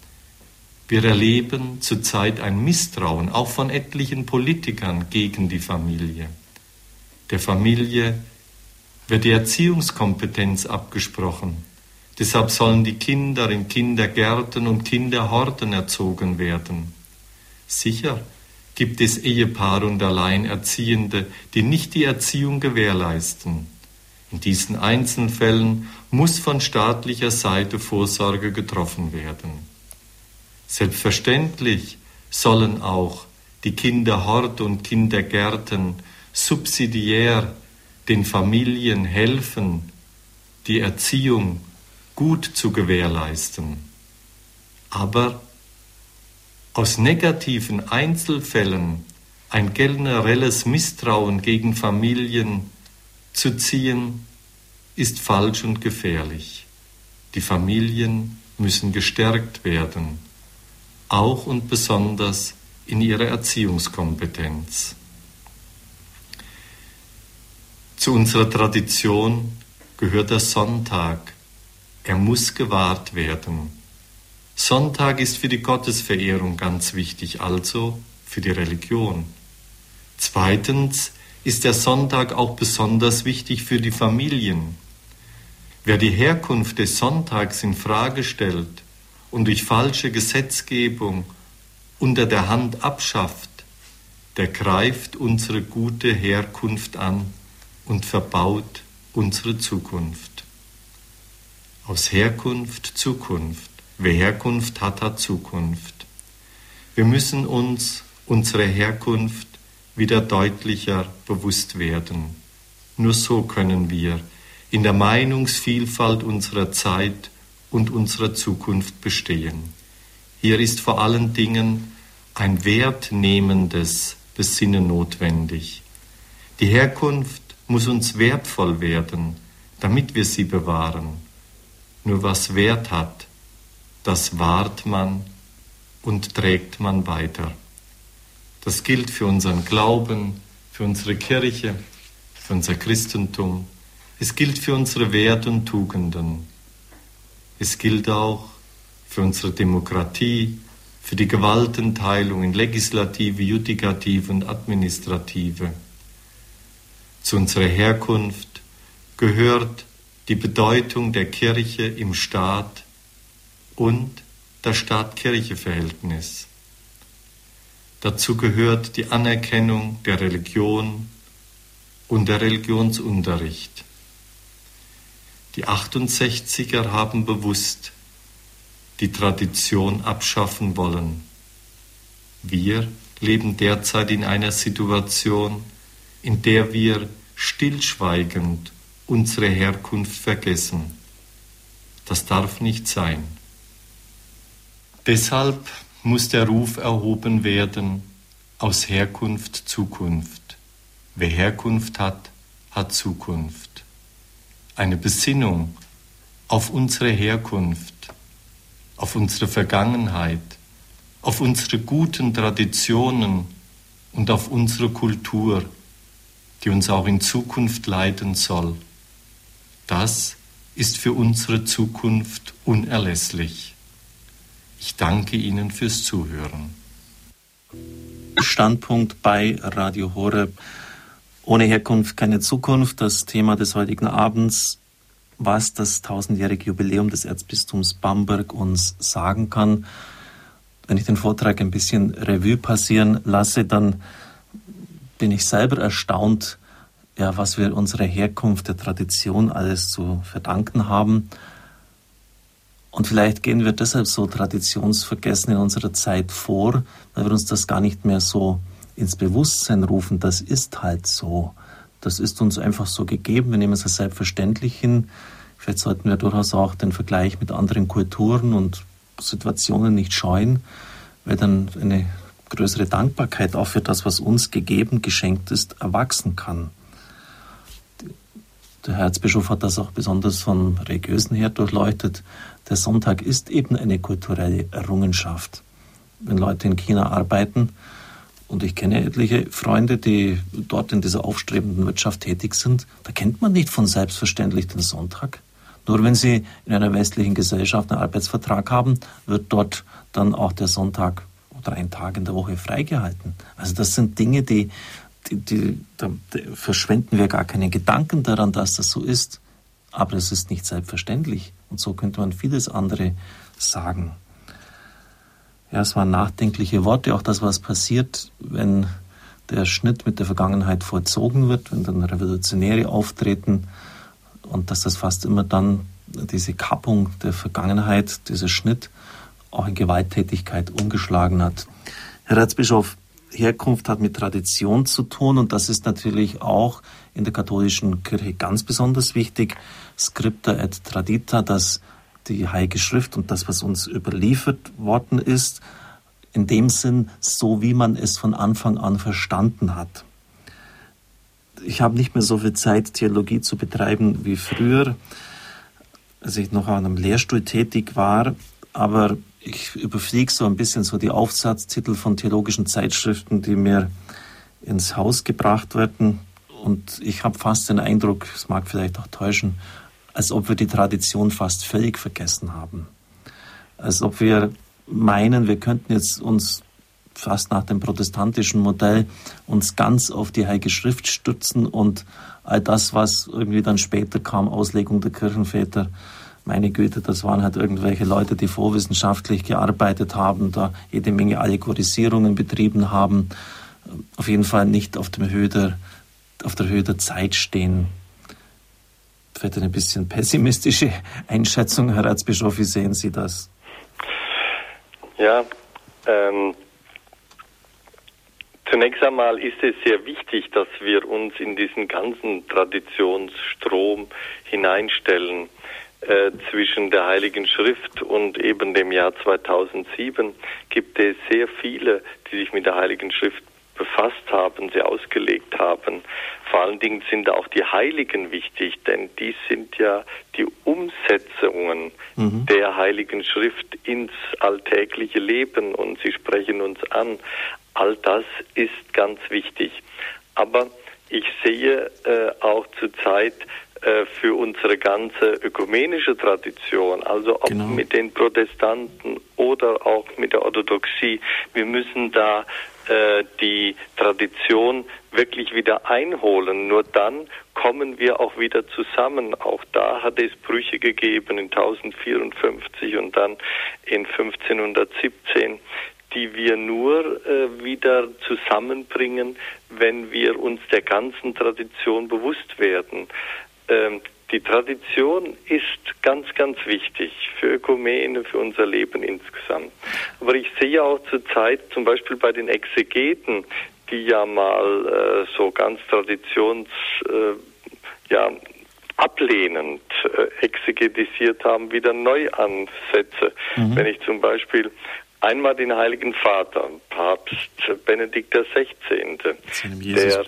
Wir erleben zurzeit ein Misstrauen, auch von etlichen Politikern, gegen die Familie der Familie wird die Erziehungskompetenz abgesprochen. Deshalb sollen die Kinder in Kindergärten und Kinderhorten erzogen werden. Sicher gibt es Ehepaare und Alleinerziehende, die nicht die Erziehung gewährleisten. In diesen Einzelfällen muss von staatlicher Seite Vorsorge getroffen werden. Selbstverständlich sollen auch die Kinderhorte und Kindergärten subsidiär den Familien helfen, die Erziehung gut zu gewährleisten. Aber aus negativen Einzelfällen ein generelles Misstrauen gegen Familien zu ziehen, ist falsch und gefährlich. Die Familien müssen gestärkt werden, auch und besonders in ihrer Erziehungskompetenz. Zu unserer Tradition gehört der Sonntag. Er muss gewahrt werden. Sonntag ist für die Gottesverehrung ganz wichtig, also für die Religion. Zweitens ist der Sonntag auch besonders wichtig für die Familien. Wer die Herkunft des Sonntags in Frage stellt und durch falsche Gesetzgebung unter der Hand abschafft, der greift unsere gute Herkunft an und verbaut unsere Zukunft. Aus Herkunft Zukunft. Wer Herkunft hat, hat Zukunft. Wir müssen uns unsere Herkunft wieder deutlicher bewusst werden. Nur so können wir in der Meinungsvielfalt unserer Zeit und unserer Zukunft bestehen. Hier ist vor allen Dingen ein wertnehmendes Besinnen notwendig. Die Herkunft muss uns wertvoll werden, damit wir sie bewahren. Nur was Wert hat, das wahrt man und trägt man weiter. Das gilt für unseren Glauben, für unsere Kirche, für unser Christentum, Es gilt für unsere Werte und Tugenden. Es gilt auch für unsere Demokratie, für die Gewaltenteilung in Legislative, Judikative und Administrative. Zu unserer Herkunft gehört die Bedeutung der Kirche im Staat und das Staat-Kirche-Verhältnis. Dazu gehört die Anerkennung der Religion und der Religionsunterricht. Die 68er haben bewusst die Tradition abschaffen wollen. Wir leben derzeit in einer Situation, in der wir stillschweigend unsere Herkunft vergessen. Das darf nicht sein. Deshalb muss der Ruf erhoben werden aus Herkunft Zukunft. Wer Herkunft hat, hat Zukunft. Eine Besinnung auf unsere Herkunft auf unsere Vergangenheit, auf unsere guten Traditionen und auf unsere Kultur, die uns auch in Zukunft leiten soll. Das ist für unsere Zukunft unerlässlich. Ich danke Ihnen fürs Zuhören. Standpunkt bei Radio Horeb. Ohne Herkunft keine Zukunft. Das Thema des heutigen Abends was das tausendjährige Jubiläum des Erzbistums Bamberg uns sagen kann. Wenn ich den Vortrag ein bisschen Revue passieren lasse, dann bin ich selber erstaunt, ja, was wir unserer Herkunft, der Tradition alles zu verdanken haben. Und vielleicht gehen wir deshalb so traditionsvergessen in unserer Zeit vor, weil wir uns das gar nicht mehr so ins Bewusstsein rufen. Das ist halt so. Das ist uns einfach so gegeben. Wir nehmen es als selbstverständlich hin. Vielleicht sollten wir durchaus auch den Vergleich mit anderen Kulturen und Situationen nicht scheuen, weil dann eine größere Dankbarkeit auch für das, was uns gegeben, geschenkt ist, erwachsen kann. Der Herr Erzbischof hat das auch besonders von religiösen her durchleuchtet. Der Sonntag ist eben eine kulturelle Errungenschaft. Wenn Leute in China arbeiten, und ich kenne etliche Freunde, die dort in dieser aufstrebenden Wirtschaft tätig sind. Da kennt man nicht von selbstverständlich den Sonntag. Nur wenn Sie in einer westlichen Gesellschaft einen Arbeitsvertrag haben, wird dort dann auch der Sonntag oder ein Tag in der Woche freigehalten. Also das sind Dinge, die, die, die da verschwenden wir gar keinen Gedanken daran, dass das so ist. Aber es ist nicht selbstverständlich. Und so könnte man vieles andere sagen. Ja, es waren nachdenkliche Worte, auch das, was passiert, wenn der Schnitt mit der Vergangenheit vollzogen wird, wenn dann Revolutionäre auftreten und dass das fast immer dann diese Kappung der Vergangenheit, dieser Schnitt auch in Gewalttätigkeit umgeschlagen hat. Herr Erzbischof, Herkunft hat mit Tradition zu tun und das ist natürlich auch in der katholischen Kirche ganz besonders wichtig. Scripta et Tradita, das die Heilige Schrift und das, was uns überliefert worden ist, in dem Sinn, so wie man es von Anfang an verstanden hat. Ich habe nicht mehr so viel Zeit, Theologie zu betreiben wie früher, als ich noch an einem Lehrstuhl tätig war, aber ich überfliege so ein bisschen so die Aufsatztitel von theologischen Zeitschriften, die mir ins Haus gebracht werden. Und ich habe fast den Eindruck, es mag vielleicht auch täuschen, als ob wir die Tradition fast völlig vergessen haben. Als ob wir meinen, wir könnten jetzt uns fast nach dem protestantischen Modell uns ganz auf die Heilige Schrift stützen und all das, was irgendwie dann später kam, Auslegung der Kirchenväter, meine Güte, das waren halt irgendwelche Leute, die vorwissenschaftlich gearbeitet haben, da jede Menge Allegorisierungen betrieben haben, auf jeden Fall nicht auf, dem Höhe der, auf der Höhe der Zeit stehen vielleicht eine bisschen pessimistische [laughs] Einschätzung, Herr Erzbischof. Wie sehen Sie das? Ja, ähm, zunächst einmal ist es sehr wichtig, dass wir uns in diesen ganzen Traditionsstrom hineinstellen. Äh, zwischen der Heiligen Schrift und eben dem Jahr 2007 gibt es sehr viele, die sich mit der Heiligen Schrift befasst haben, sie ausgelegt haben. Vor allen Dingen sind auch die Heiligen wichtig, denn die sind ja die Umsetzungen mhm. der Heiligen Schrift ins alltägliche Leben und sie sprechen uns an. All das ist ganz wichtig. Aber ich sehe äh, auch zurzeit für unsere ganze ökumenische Tradition, also ob genau. mit den Protestanten oder auch mit der Orthodoxie. Wir müssen da äh, die Tradition wirklich wieder einholen. Nur dann kommen wir auch wieder zusammen. Auch da hat es Brüche gegeben in 1054 und dann in 1517 die wir nur äh, wieder zusammenbringen, wenn wir uns der ganzen Tradition bewusst werden. Ähm, die Tradition ist ganz, ganz wichtig für Ökumene, für unser Leben insgesamt. Aber ich sehe auch zurzeit zum Beispiel bei den Exegeten, die ja mal äh, so ganz traditions, äh, ja, ablehnend äh, exegetisiert haben, wieder Neuansätze. Mhm. Wenn ich zum Beispiel einmal den Heiligen Vater, Papst Benedikt XVI., der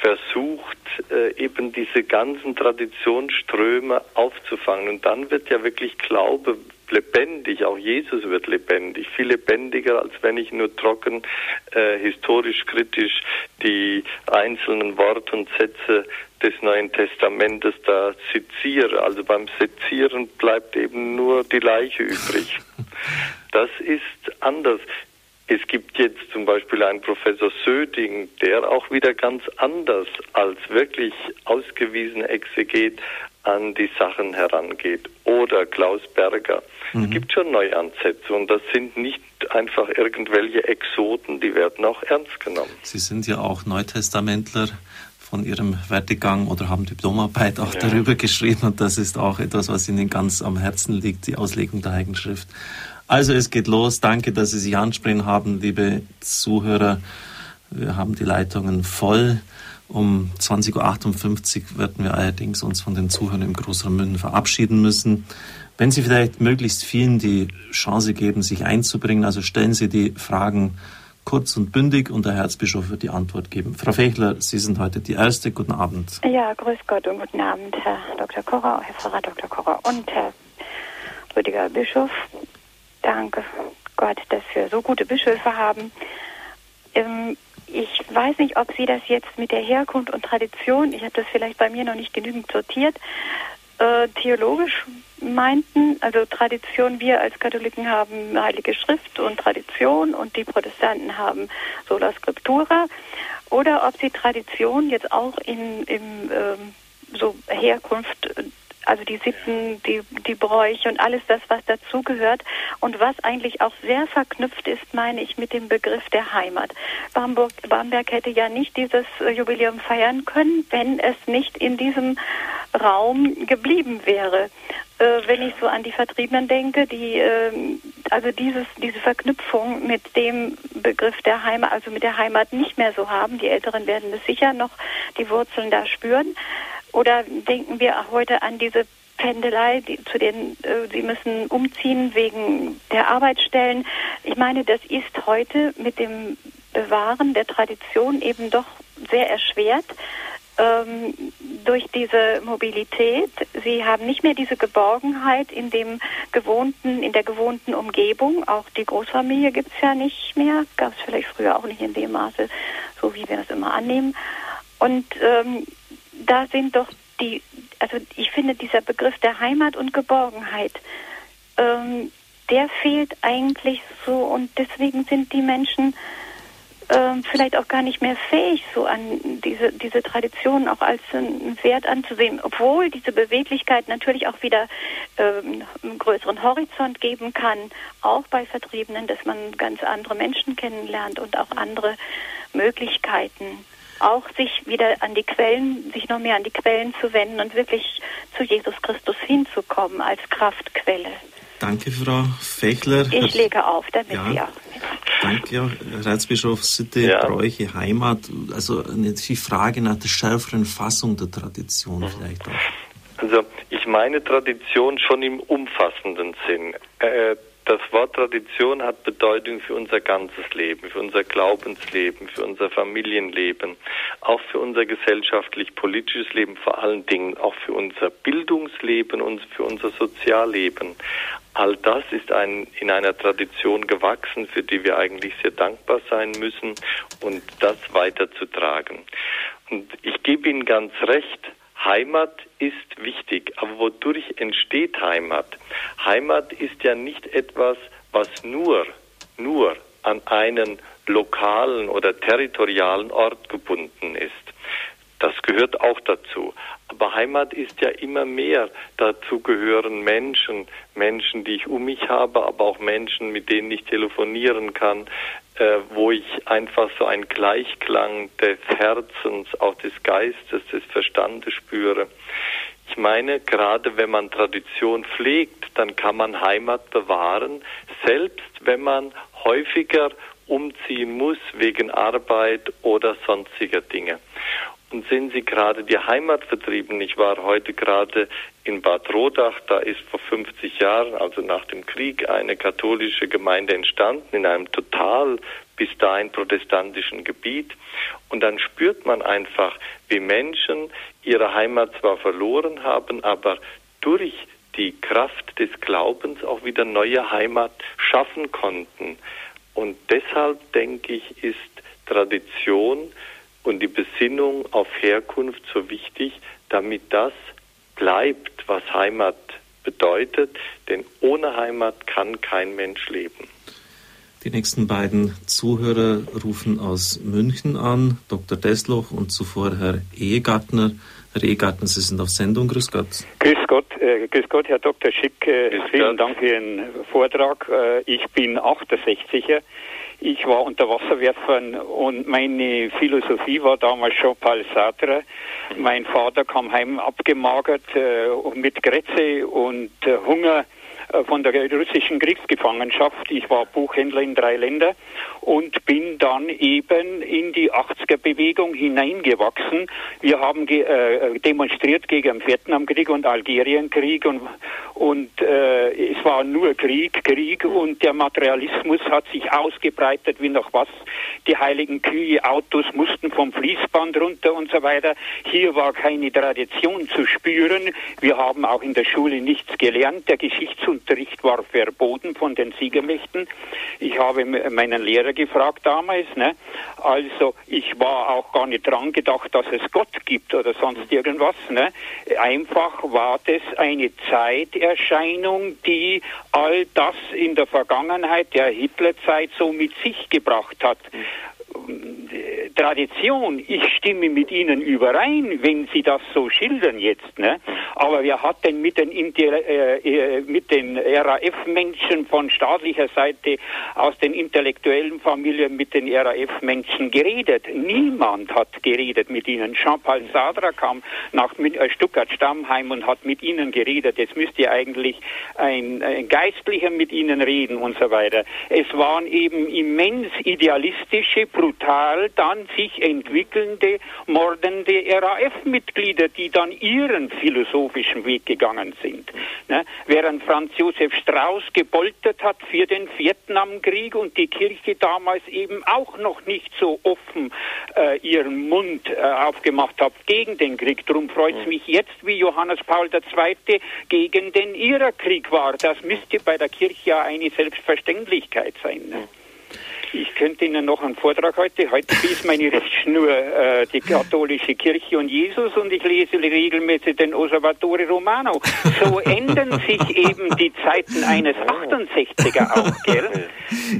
versucht, äh, eben diese ganzen Traditionsströme aufzufangen. Und dann wird ja wirklich Glaube lebendig, auch Jesus wird lebendig, viel lebendiger, als wenn ich nur trocken, äh, historisch kritisch die einzelnen Worte und Sätze des Neuen Testamentes da seziere. Also beim Sezieren bleibt eben nur die Leiche übrig. [laughs] Das ist anders. Es gibt jetzt zum Beispiel einen Professor Söding, der auch wieder ganz anders als wirklich ausgewiesener Exeget an die Sachen herangeht. Oder Klaus Berger. Mhm. Es gibt schon Neuansätze und das sind nicht einfach irgendwelche Exoten, die werden auch ernst genommen. Sie sind ja auch Neutestamentler von Ihrem Werdegang oder haben Diplomarbeit auch ja. darüber geschrieben und das ist auch etwas, was Ihnen ganz am Herzen liegt, die Auslegung der Heiligen Schrift. Also es geht los. Danke, dass Sie sich ansprechen haben, liebe Zuhörer. Wir haben die Leitungen voll. Um 20.58 Uhr werden wir allerdings uns von den Zuhörern im Großraum München verabschieden müssen. Wenn Sie vielleicht möglichst vielen die Chance geben, sich einzubringen, also stellen Sie die Fragen kurz und bündig und der Herzbischof wird die Antwort geben. Frau Fechler, Sie sind heute die Erste. Guten Abend. Ja, grüß Gott und guten Abend, Herr Dr. Kocher, Herr Pfarrer Dr. Kocher und Herr Rüdiger Bischof danke Gott, dass wir so gute Bischöfe haben. Ähm, ich weiß nicht, ob Sie das jetzt mit der Herkunft und Tradition, ich habe das vielleicht bei mir noch nicht genügend sortiert, äh, theologisch meinten. Also Tradition, wir als Katholiken haben Heilige Schrift und Tradition und die Protestanten haben Sola Scriptura. Oder ob Sie Tradition jetzt auch in, im ähm, so Herkunft also die Sitten, die, die Bräuche und alles das, was dazugehört und was eigentlich auch sehr verknüpft ist, meine ich, mit dem Begriff der Heimat. Bamberg, Bamberg hätte ja nicht dieses Jubiläum feiern können, wenn es nicht in diesem Raum geblieben wäre. Äh, wenn ich so an die Vertriebenen denke, die äh, also dieses, diese Verknüpfung mit dem Begriff der Heimat, also mit der Heimat nicht mehr so haben. Die Älteren werden es sicher noch die Wurzeln da spüren. Oder denken wir heute an diese Pendelei, die, zu denen äh, sie müssen umziehen wegen der Arbeitsstellen. Ich meine, das ist heute mit dem Bewahren der Tradition eben doch sehr erschwert ähm, durch diese Mobilität. Sie haben nicht mehr diese Geborgenheit in dem gewohnten, in der gewohnten Umgebung. Auch die Großfamilie gibt es ja nicht mehr. Gab es vielleicht früher auch nicht in dem Maße, so wie wir das immer annehmen. Und ähm, da sind doch die, also ich finde dieser Begriff der Heimat und Geborgenheit, ähm, der fehlt eigentlich so und deswegen sind die Menschen ähm, vielleicht auch gar nicht mehr fähig, so an diese, diese Tradition auch als einen Wert anzusehen, obwohl diese Beweglichkeit natürlich auch wieder ähm, einen größeren Horizont geben kann, auch bei Vertriebenen, dass man ganz andere Menschen kennenlernt und auch andere Möglichkeiten auch sich wieder an die Quellen, sich noch mehr an die Quellen zu wenden und wirklich zu Jesus Christus hinzukommen als Kraftquelle. Danke, Frau Fechler. Ich lege auf, damit ja, Sie auch. Danke, Herr Erzbischof. Sitte, ja. Bräuche, Heimat. Also die Frage nach der schärferen Fassung der Tradition mhm. vielleicht auch. Also ich meine Tradition schon im umfassenden Sinn. Äh, das Wort Tradition hat Bedeutung für unser ganzes Leben, für unser Glaubensleben, für unser Familienleben, auch für unser gesellschaftlich-politisches Leben, vor allen Dingen auch für unser Bildungsleben und für unser Sozialleben. All das ist ein, in einer Tradition gewachsen, für die wir eigentlich sehr dankbar sein müssen und das weiterzutragen. Und ich gebe Ihnen ganz recht, Heimat ist wichtig, aber wodurch entsteht Heimat? Heimat ist ja nicht etwas, was nur, nur an einen lokalen oder territorialen Ort gebunden ist. Das gehört auch dazu. Aber Heimat ist ja immer mehr. Dazu gehören Menschen, Menschen, die ich um mich habe, aber auch Menschen, mit denen ich telefonieren kann, wo ich einfach so einen Gleichklang des Herzens, auch des Geistes, des Verstandes spüre. Ich meine, gerade wenn man Tradition pflegt, dann kann man Heimat bewahren, selbst wenn man häufiger umziehen muss wegen Arbeit oder sonstiger Dinge. Und sind Sie gerade die Heimat vertrieben? Ich war heute gerade in Bad Rodach, da ist vor 50 Jahren, also nach dem Krieg, eine katholische Gemeinde entstanden in einem total bis dahin protestantischen Gebiet. Und dann spürt man einfach, wie Menschen ihre Heimat zwar verloren haben, aber durch die Kraft des Glaubens auch wieder neue Heimat schaffen konnten. Und deshalb denke ich, ist Tradition und die Besinnung auf Herkunft so wichtig, damit das bleibt, was Heimat bedeutet, denn ohne Heimat kann kein Mensch leben. Die nächsten beiden Zuhörer rufen aus München an, Dr. Desloch und zuvor Herr Ehegartner. Herr Ehegartner, Sie sind auf Sendung. Grüß Gott. Grüß Gott, äh, grüß Gott Herr Dr. Schick. Äh, vielen Gott. Dank für Ihren Vortrag. Äh, ich bin 68er. Ich war Unterwasserwerfern und meine Philosophie war damals schon Paul Sartre. Mein Vater kam heim abgemagert äh, mit Grätze und äh, Hunger von der russischen Kriegsgefangenschaft. Ich war Buchhändler in drei Ländern und bin dann eben in die 80er-Bewegung hineingewachsen. Wir haben ge äh, demonstriert gegen den Vietnamkrieg und Algerienkrieg und, und äh, es war nur Krieg, Krieg und der Materialismus hat sich ausgebreitet wie noch was. Die heiligen Kühe, Autos mussten vom Fließband runter und so weiter. Hier war keine Tradition zu spüren. Wir haben auch in der Schule nichts gelernt. Der Geschichtsunterricht war verboten von den Siegermächten. Ich habe meinen Lehrer gefragt damals. Ne? Also ich war auch gar nicht dran gedacht, dass es Gott gibt oder sonst irgendwas. Ne? Einfach war das eine Zeiterscheinung, die all das in der Vergangenheit der Hitlerzeit so mit sich gebracht hat. Tradition, ich stimme mit Ihnen überein, wenn Sie das so schildern jetzt. Ne? Aber wer hat denn mit den, äh, äh den RAF-Menschen von staatlicher Seite aus den intellektuellen Familien mit den RAF-Menschen geredet? Niemand hat geredet mit ihnen. Jean-Paul Sadra kam nach äh, Stuttgart-Stammheim und hat mit ihnen geredet. Jetzt müsste eigentlich ein, ein Geistlicher mit ihnen reden und so weiter. Es waren eben immens idealistische, brutal dann sich entwickelnde, mordende RAF-Mitglieder, die dann ihren philosophischen Weg gegangen sind. Ne? Während Franz Josef Strauß gepoltert hat für den Vietnamkrieg und die Kirche damals eben auch noch nicht so offen äh, ihren Mund äh, aufgemacht hat gegen den Krieg. Darum freut es mich jetzt, wie Johannes Paul II. gegen den Irakkrieg war. Das müsste bei der Kirche ja eine Selbstverständlichkeit sein. Ne? Ich könnte Ihnen noch einen Vortrag heute. Heute ist meine Richtschnur äh, die katholische Kirche und Jesus und ich lese regelmäßig den Osservatore Romano. So [laughs] ändern sich eben die Zeiten eines 68er auch, [laughs] gell?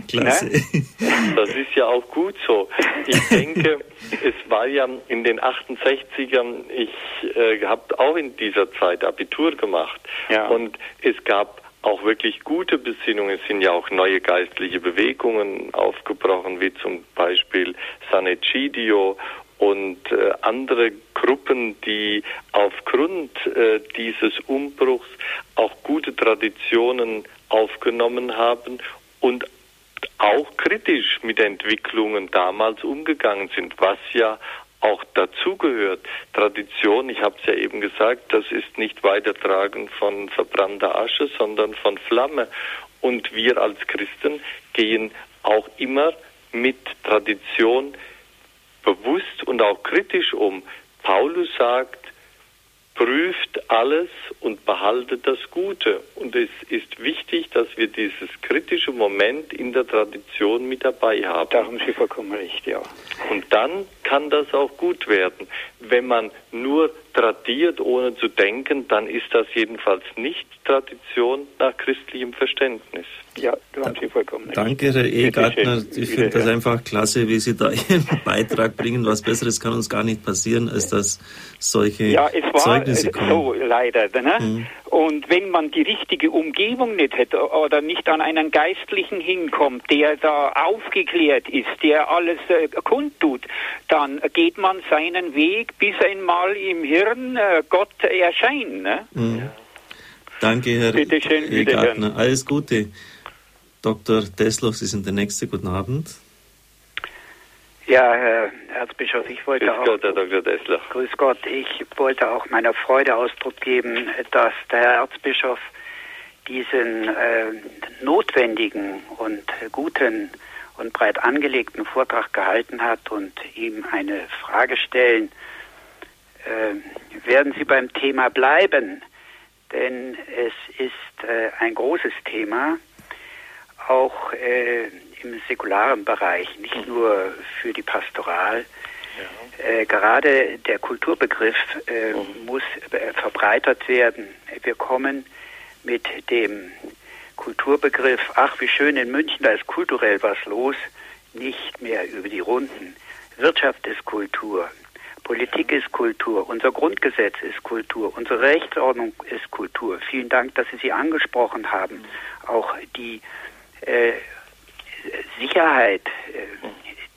Klasse. Ne? Das ist ja auch gut so. Ich [laughs] denke, es war ja in den 68ern, ich äh, habe auch in dieser Zeit Abitur gemacht ja. und es gab auch wirklich gute Besinnungen. Es sind ja auch neue geistliche Bewegungen aufgebrochen, wie zum Beispiel Sanecidio und äh, andere Gruppen, die aufgrund äh, dieses Umbruchs auch gute Traditionen aufgenommen haben und auch kritisch mit Entwicklungen damals umgegangen sind, was ja auch dazugehört. Tradition, ich habe es ja eben gesagt, das ist nicht Weitertragen von verbrannter Asche, sondern von Flamme. Und wir als Christen gehen auch immer mit Tradition bewusst und auch kritisch um. Paulus sagt, prüft alles und behaltet das Gute. Und es ist wichtig, dass wir dieses kritische Moment in der Tradition mit dabei haben. Da haben Sie vollkommen recht, ja. Und dann kann das auch gut werden. Wenn man nur tradiert, ohne zu denken, dann ist das jedenfalls nicht Tradition nach christlichem Verständnis. Ja, du hast Sie vollkommen Danke, Herr Ehegartner. Ich finde das einfach klasse, wie Sie da [laughs] Ihren Beitrag bringen. Was Besseres kann uns gar nicht passieren, als dass solche ja, es war Zeugnisse kommen. so leider. Ne? Mhm. Und wenn man die richtige Umgebung nicht hätte oder nicht an einen Geistlichen hinkommt, der da aufgeklärt ist, der alles äh, kundtut, dann geht man seinen Weg, bis einmal im Hirn äh, Gott erscheint. Ne? Mhm. Danke, Herr Bitte schön, Ehegartner. Alles Gute. Dr. Deslow, Sie sind der Nächste. Guten Abend. Ja, Herr Erzbischof, ich wollte Grüß auch. Gott, Herr Dr. Dessler. Grüß Gott, ich wollte auch meiner Freude Ausdruck geben, dass der Herr Erzbischof diesen äh, notwendigen und guten und breit angelegten Vortrag gehalten hat und ihm eine Frage stellen. Äh, werden Sie beim Thema bleiben? Denn es ist äh, ein großes Thema auch äh, im säkularen Bereich, nicht nur für die Pastoral. Ja. Äh, gerade der Kulturbegriff äh, mhm. muss äh, verbreitert werden. Wir kommen mit dem Kulturbegriff, ach wie schön in München, da ist kulturell was los, nicht mehr über die Runden. Wirtschaft ist Kultur, Politik ist Kultur, unser Grundgesetz ist Kultur, unsere Rechtsordnung ist Kultur. Vielen Dank, dass Sie sie angesprochen haben. Mhm. Auch die äh, Sicherheit, äh,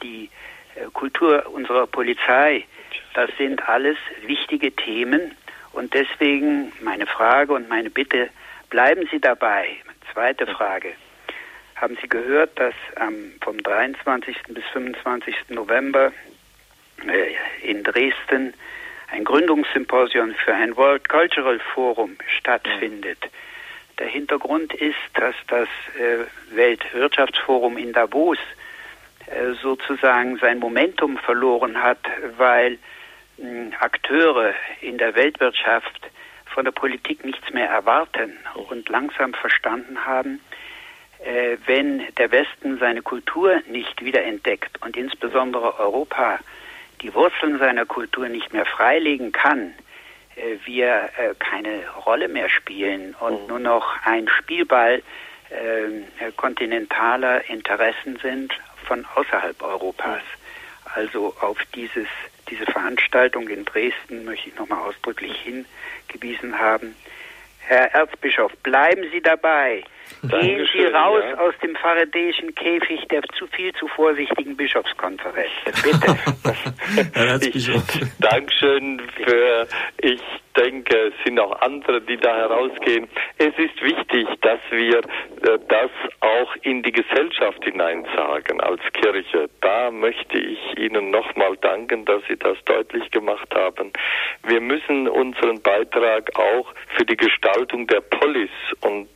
die äh, Kultur unserer Polizei, das sind alles wichtige Themen. Und deswegen meine Frage und meine Bitte, bleiben Sie dabei. Zweite Frage. Haben Sie gehört, dass ähm, vom 23. bis 25. November äh, in Dresden ein Gründungssymposium für ein World Cultural Forum stattfindet? Ja. Der Hintergrund ist, dass das äh, Weltwirtschaftsforum in Davos äh, sozusagen sein Momentum verloren hat, weil mh, Akteure in der Weltwirtschaft von der Politik nichts mehr erwarten und langsam verstanden haben, äh, wenn der Westen seine Kultur nicht wiederentdeckt und insbesondere Europa die Wurzeln seiner Kultur nicht mehr freilegen kann, äh, wir äh, keine Rolle mehr spielen und mhm. nur noch ein Spielball äh, kontinentaler Interessen sind von außerhalb Europas. Also auf dieses, diese Veranstaltung in Dresden möchte ich nochmal ausdrücklich hingewiesen haben. Herr Erzbischof, bleiben Sie dabei. Gehen Sie raus ja. aus dem faradäischen Käfig der zu viel zu vorsichtigen Bischofskonferenz. [laughs] Bitte. Erzbischof. [laughs] Dankeschön für, ich denke, es sind auch andere, die da herausgehen. Es ist wichtig, dass wir äh, das auch in die Gesellschaft hinein sagen als Kirche. Da möchte ich Ihnen nochmal danken, dass Sie das deutlich gemacht haben. Wir müssen unseren Beitrag auch für die Gestaltung der Polis und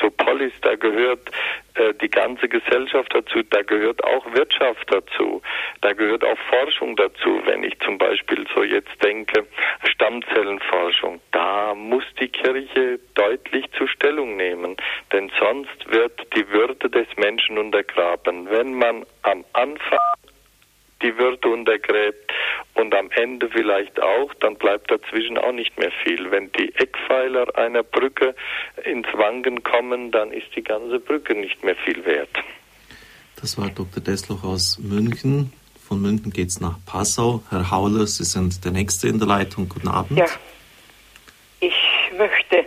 so Polis, da gehört äh, die ganze Gesellschaft dazu, da gehört auch Wirtschaft dazu, da gehört auch Forschung dazu. Wenn ich zum Beispiel so jetzt denke, Stammzellenforschung, da muss die Kirche deutlich zur Stellung nehmen, denn sonst wird die Würde des Menschen untergraben. Wenn man am Anfang die Würde untergräbt und am Ende vielleicht auch, dann bleibt dazwischen auch nicht mehr viel. Wenn die Eckpfeiler einer Brücke ins Wanken kommen, dann ist die ganze Brücke nicht mehr viel wert. Das war Dr. Desloch aus München. Von München geht es nach Passau. Herr Hauler, Sie sind der Nächste in der Leitung. Guten Abend. Ja, ich möchte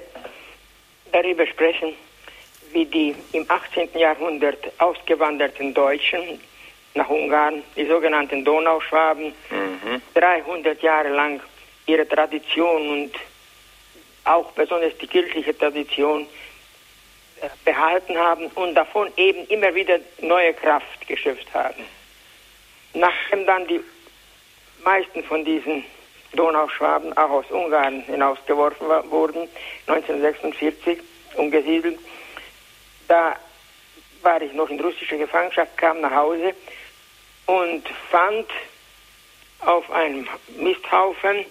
darüber sprechen, wie die im 18. Jahrhundert ausgewanderten Deutschen nach Ungarn, die sogenannten Donauschwaben, mhm. 300 Jahre lang ihre Tradition und auch besonders die kirchliche Tradition äh, behalten haben und davon eben immer wieder neue Kraft geschöpft haben. Nachdem dann die meisten von diesen Donauschwaben auch aus Ungarn hinausgeworfen wurden, 1946 umgesiedelt, da war ich noch in russischer Gefangenschaft, kam nach Hause und fand auf einem Misthaufen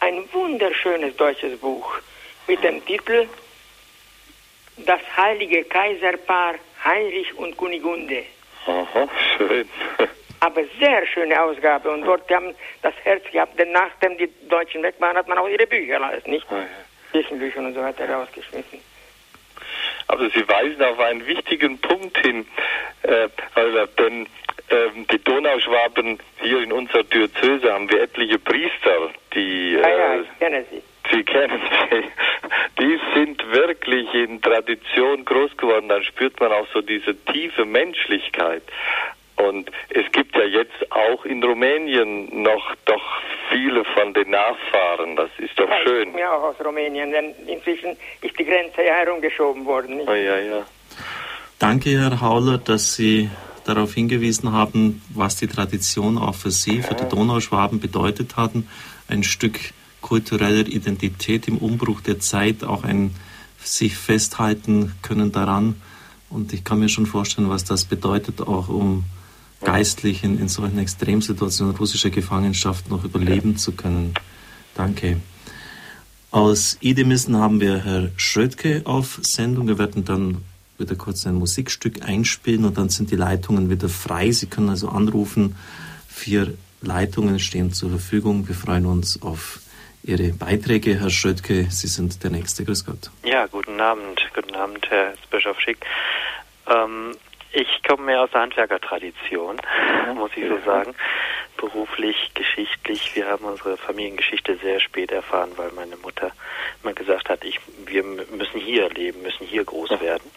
ein wunderschönes deutsches Buch mit dem Titel Das heilige Kaiserpaar Heinrich und Kunigunde. Aha, schön. [laughs] aber sehr schöne Ausgabe. Und dort haben das Herz gehabt, denn nachdem die Deutschen weg waren, hat man auch ihre Bücher nicht? Ah, ja. Kirchenbücher und so weiter rausgeschmissen. Aber Sie weisen auf einen wichtigen Punkt hin, äh, denn ähm, die Donauschwaben hier in unserer Diözese haben wir etliche Priester, die Ja, ja, äh, ich kenne sie. Sie kennen sie. Die sind wirklich in Tradition groß geworden. Dann spürt man auch so diese tiefe Menschlichkeit. Und es gibt ja jetzt auch in Rumänien noch doch viele von den Nachfahren. Das ist doch ich schön. komme ja auch aus Rumänien, denn inzwischen ist die Grenze ja herumgeschoben worden. Oh, ja, ja. Danke, Herr Hauler, dass Sie darauf hingewiesen haben, was die Tradition auch für Sie, für die Donauschwaben bedeutet hatten. Ein Stück kultureller Identität im Umbruch der Zeit, auch ein sich festhalten können daran. Und ich kann mir schon vorstellen, was das bedeutet, auch um geistlich in, in solchen Extremsituationen russischer Gefangenschaft noch überleben zu können. Danke. Aus Idemissen haben wir Herr Schrödke auf Sendung. Wir werden dann wieder kurz ein Musikstück einspielen und dann sind die Leitungen wieder frei. Sie können also anrufen. Vier Leitungen stehen zur Verfügung. Wir freuen uns auf Ihre Beiträge. Herr Schrödke, Sie sind der Nächste. Grüß Gott. Ja, guten Abend. Guten Abend, Herr Bischof Schick. Ähm, ich komme mehr aus der Handwerkertradition, muss ich so sagen. Beruflich, geschichtlich. Wir haben unsere Familiengeschichte sehr spät erfahren, weil meine Mutter immer gesagt hat, ich, wir müssen hier leben, müssen hier groß werden.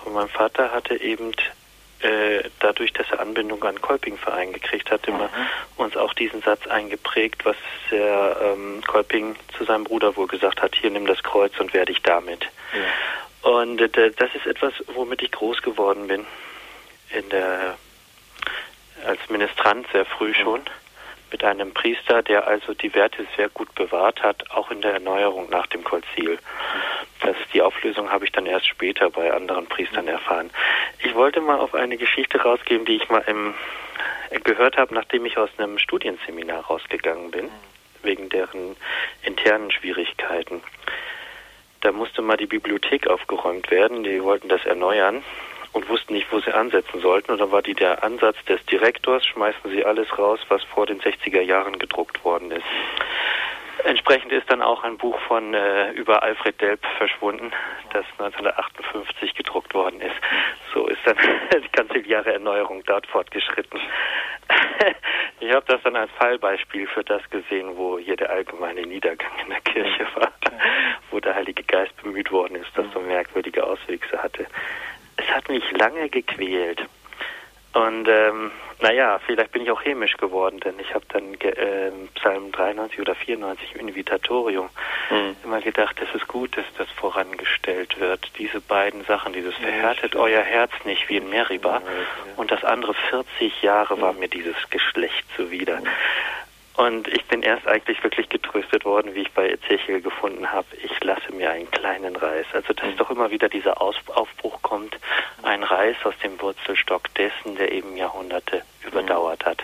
Aber mein Vater hatte eben äh, dadurch, dass er Anbindung an Kolping-Verein gekriegt hat, immer uns auch diesen Satz eingeprägt, was der ähm, Kolping zu seinem Bruder wohl gesagt hat, hier nimm das Kreuz und werde ich damit. Und äh, das ist etwas, womit ich groß geworden bin. In der, als Ministrant sehr früh schon. Mit einem Priester, der also die Werte sehr gut bewahrt hat, auch in der Erneuerung nach dem Konzil. Das, die Auflösung habe ich dann erst später bei anderen Priestern erfahren. Ich wollte mal auf eine Geschichte rausgeben, die ich mal im, gehört habe, nachdem ich aus einem Studienseminar rausgegangen bin, wegen deren internen Schwierigkeiten. Da musste mal die Bibliothek aufgeräumt werden. Die wollten das erneuern und wussten nicht, wo sie ansetzen sollten. Und dann war die der Ansatz des Direktors, schmeißen sie alles raus, was vor den 60er Jahren gedruckt worden ist. Entsprechend ist dann auch ein Buch von äh, über Alfred Delp verschwunden, das 1958 gedruckt worden ist. So ist dann [laughs] die kanziliare Erneuerung dort fortgeschritten. [laughs] ich habe das dann als Fallbeispiel für das gesehen, wo hier der allgemeine Niedergang in der Kirche war, wo der Heilige Geist bemüht worden ist, das so merkwürdige Auswüchse hatte. Es hat mich lange gequält. Und ähm, naja, vielleicht bin ich auch hämisch geworden, denn ich habe dann äh, Psalm 93 oder 94 im Invitatorium Hm. immer gedacht, es ist gut, dass das vorangestellt wird. Diese beiden Sachen, dieses verhärtet euer Herz nicht wie in Meriba und das andere 40 Jahre war mir dieses Geschlecht zuwider. Und ich bin erst eigentlich wirklich getröstet worden, wie ich bei Ezechiel gefunden habe, ich lasse mir einen kleinen Reis. Also dass doch immer wieder dieser Aus Aufbruch kommt, ein Reis aus dem Wurzelstock dessen, der eben Jahrhunderte überdauert hat.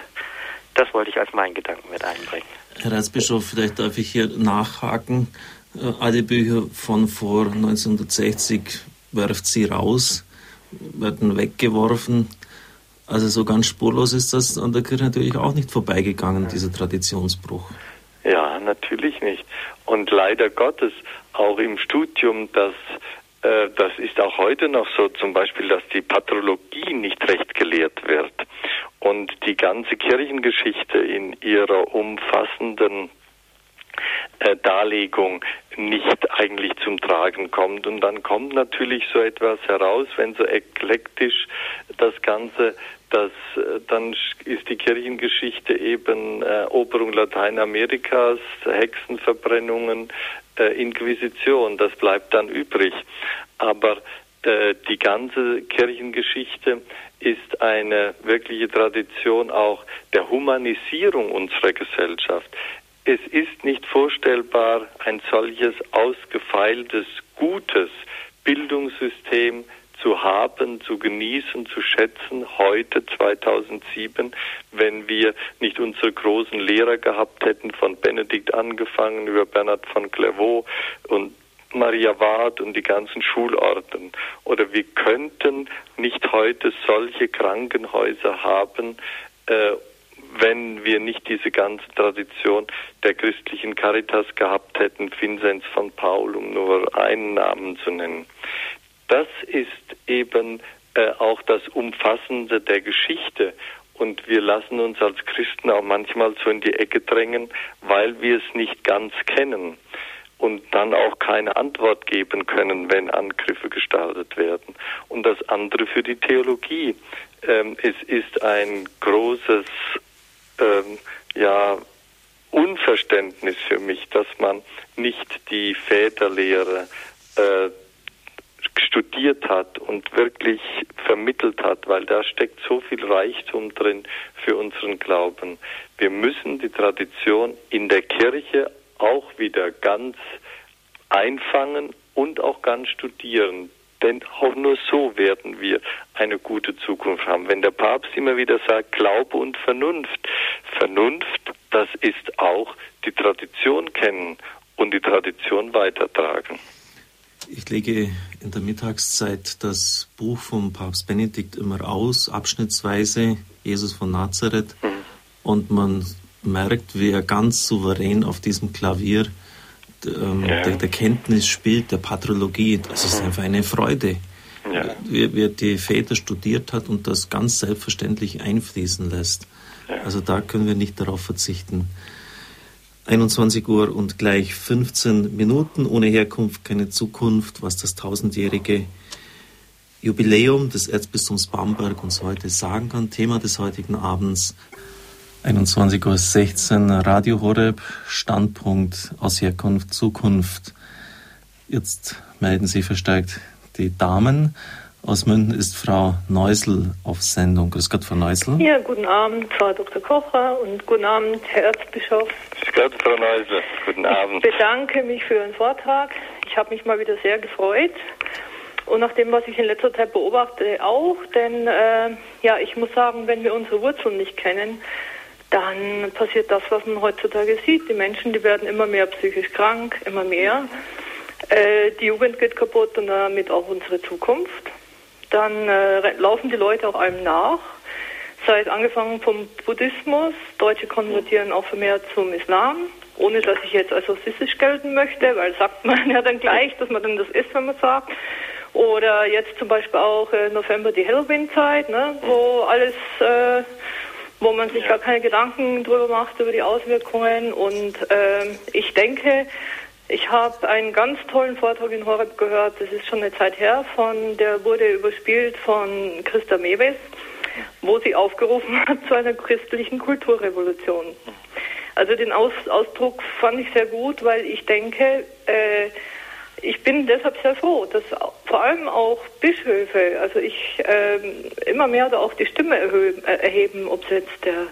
Das wollte ich als meinen Gedanken mit einbringen. Herr Erzbischof, vielleicht darf ich hier nachhaken. Äh, Alle Bücher von vor 1960 werft sie raus, werden weggeworfen. Also so ganz spurlos ist das an der Kirche natürlich auch nicht vorbeigegangen, dieser Traditionsbruch. Ja, natürlich nicht. Und leider Gottes auch im Studium, das, äh, das ist auch heute noch so, zum Beispiel, dass die Patrologie nicht recht gelehrt wird und die ganze Kirchengeschichte in ihrer umfassenden Darlegung nicht eigentlich zum Tragen kommt. Und dann kommt natürlich so etwas heraus, wenn so eklektisch das Ganze, das, äh, dann ist die Kirchengeschichte eben äh, Eroberung Lateinamerikas, Hexenverbrennungen, äh, Inquisition, das bleibt dann übrig. Aber äh, die ganze Kirchengeschichte ist eine wirkliche Tradition auch der Humanisierung unserer Gesellschaft. Es ist nicht vorstellbar, ein solches ausgefeiltes, gutes Bildungssystem zu haben, zu genießen, zu schätzen, heute 2007, wenn wir nicht unsere großen Lehrer gehabt hätten, von Benedikt angefangen über Bernhard von Clairvaux und Maria Ward und die ganzen Schulorden. Oder wir könnten nicht heute solche Krankenhäuser haben, äh, wenn wir nicht diese ganze Tradition der christlichen Caritas gehabt hätten, Vinzenz von Paul, um nur einen Namen zu nennen. Das ist eben äh, auch das Umfassende der Geschichte. Und wir lassen uns als Christen auch manchmal so in die Ecke drängen, weil wir es nicht ganz kennen und dann auch keine Antwort geben können, wenn Angriffe gestartet werden. Und das andere für die Theologie. Ähm, es ist ein großes ähm, ja, Unverständnis für mich, dass man nicht die Väterlehre äh, studiert hat und wirklich vermittelt hat, weil da steckt so viel Reichtum drin für unseren Glauben. Wir müssen die Tradition in der Kirche auch wieder ganz einfangen und auch ganz studieren. Denn auch nur so werden wir eine gute Zukunft haben. Wenn der Papst immer wieder sagt, Glaube und Vernunft. Vernunft, das ist auch die Tradition kennen und die Tradition weitertragen. Ich lege in der Mittagszeit das Buch vom Papst Benedikt immer aus, abschnittsweise, Jesus von Nazareth. Mhm. Und man merkt, wie er ganz souverän auf diesem Klavier ähm, ja. der, der, Kenntnis spielt, der Patrologie. Das ist mhm. einfach eine Freude. Ja. Wie, wie die Väter studiert hat und das ganz selbstverständlich einfließen lässt. Ja. Also da können wir nicht darauf verzichten. 21 Uhr und gleich 15 Minuten. Ohne Herkunft keine Zukunft, was das tausendjährige Jubiläum des Erzbistums Bamberg uns heute sagen kann. Thema des heutigen Abends 21.16 Uhr Radio Horeb, Standpunkt aus Herkunft, Zukunft. Jetzt melden Sie verstärkt die Damen. Aus München ist Frau Neusel auf Sendung. Grüß Gott, Frau Neusel. Ja, guten Abend, Frau Dr. Kocher und guten Abend, Herr Erzbischof. Grüß Gott, Frau Neusel. Guten Abend. Ich bedanke mich für Ihren Vortrag. Ich habe mich mal wieder sehr gefreut. Und nach dem, was ich in letzter Zeit beobachte, auch. Denn, äh, ja, ich muss sagen, wenn wir unsere Wurzeln nicht kennen, dann passiert das, was man heutzutage sieht. Die Menschen, die werden immer mehr psychisch krank, immer mehr. Äh, die Jugend geht kaputt und damit auch unsere Zukunft. Dann äh, laufen die Leute auch einem nach. Sei es angefangen vom Buddhismus, Deutsche konvertieren auch vermehrt zum Islam, ohne dass ich jetzt als rassistisch gelten möchte, weil sagt man [laughs] ja dann gleich, dass man dann das ist, wenn man sagt. Oder jetzt zum Beispiel auch äh, November die Halloween-Zeit, ne, wo alles äh, wo man sich ja. gar keine Gedanken drüber macht, über die Auswirkungen. Und ähm, ich denke, ich habe einen ganz tollen Vortrag in Horeb gehört, das ist schon eine Zeit her, von der wurde überspielt von Christa Mewes, wo sie aufgerufen hat zu einer christlichen Kulturrevolution. Also den Aus Ausdruck fand ich sehr gut, weil ich denke, äh, ich bin deshalb sehr froh, dass vor allem auch Bischöfe, also ich ähm, immer mehr da auch die Stimme äh, erheben, ob es jetzt der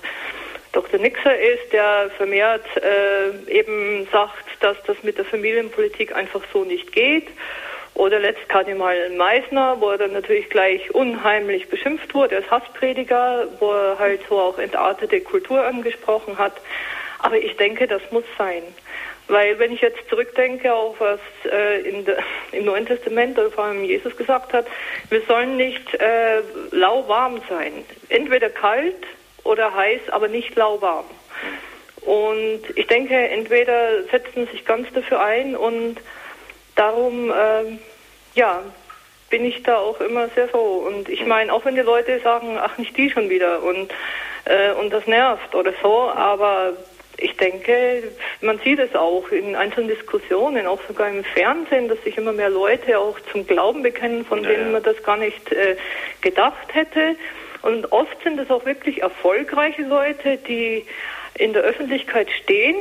Dr. Nixer ist, der vermehrt äh, eben sagt, dass das mit der Familienpolitik einfach so nicht geht. Oder letzt Kardinal Meissner, wo er dann natürlich gleich unheimlich beschimpft wurde als Hassprediger, wo er halt so auch entartete Kultur angesprochen hat. Aber ich denke, das muss sein. Weil wenn ich jetzt zurückdenke auf was äh, de, [laughs] im Neuen Testament oder vor allem Jesus gesagt hat, wir sollen nicht äh, lauwarm sein. Entweder kalt oder heiß, aber nicht lauwarm. Und ich denke, entweder setzen sich ganz dafür ein und darum, äh, ja, bin ich da auch immer sehr froh. Und ich meine, auch wenn die Leute sagen, ach, nicht die schon wieder und, äh, und das nervt oder so, aber ich denke, man sieht es auch in einzelnen Diskussionen, auch sogar im Fernsehen, dass sich immer mehr Leute auch zum Glauben bekennen, von ja, denen man das gar nicht äh, gedacht hätte. Und oft sind es auch wirklich erfolgreiche Leute, die in der Öffentlichkeit stehen,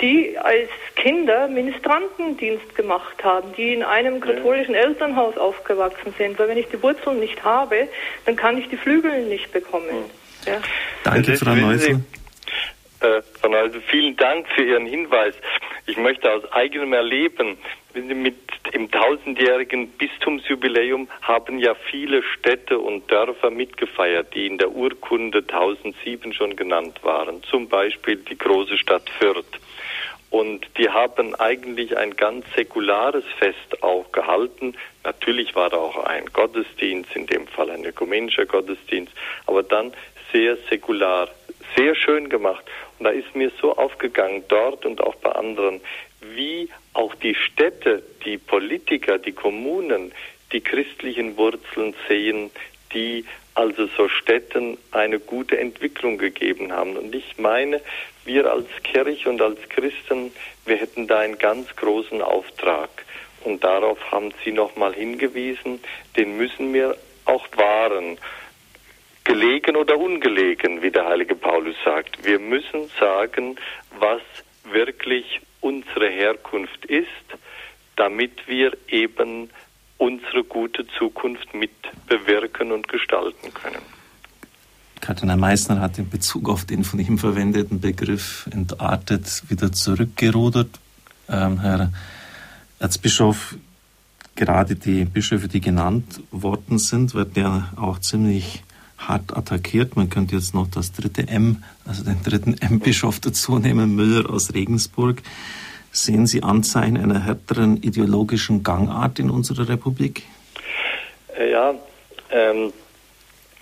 die als Kinder Ministrantendienst gemacht haben, die in einem katholischen Elternhaus aufgewachsen sind. Weil wenn ich die Wurzeln nicht habe, dann kann ich die Flügel nicht bekommen. Hm. Ja. Danke, Frau Neusel. Äh, also vielen Dank für Ihren Hinweis. Ich möchte aus eigenem Erleben, mit im tausendjährigen Bistumsjubiläum haben ja viele Städte und Dörfer mitgefeiert, die in der Urkunde 1007 schon genannt waren. Zum Beispiel die große Stadt Fürth. Und die haben eigentlich ein ganz säkulares Fest auch gehalten. Natürlich war da auch ein Gottesdienst, in dem Fall ein ökumenischer Gottesdienst, aber dann sehr säkular sehr schön gemacht. Und da ist mir so aufgegangen, dort und auch bei anderen, wie auch die Städte, die Politiker, die Kommunen die christlichen Wurzeln sehen, die also so Städten eine gute Entwicklung gegeben haben. Und ich meine, wir als Kirche und als Christen, wir hätten da einen ganz großen Auftrag. Und darauf haben Sie nochmal hingewiesen, den müssen wir auch wahren. Gelegen oder ungelegen, wie der heilige Paulus sagt. Wir müssen sagen, was wirklich unsere Herkunft ist, damit wir eben unsere gute Zukunft mit bewirken und gestalten können. Kardinal Meissner hat in Bezug auf den von ihm verwendeten Begriff entartet wieder zurückgerudert. Ähm, Herr Erzbischof, gerade die Bischöfe, die genannt worden sind, werden ja auch ziemlich hart attackiert. Man könnte jetzt noch das dritte M, also den dritten [laughs] M-Bischof dazu nehmen, Müller aus Regensburg. Sehen Sie Anzeichen einer härteren ideologischen Gangart in unserer Republik? Äh, ja, ähm,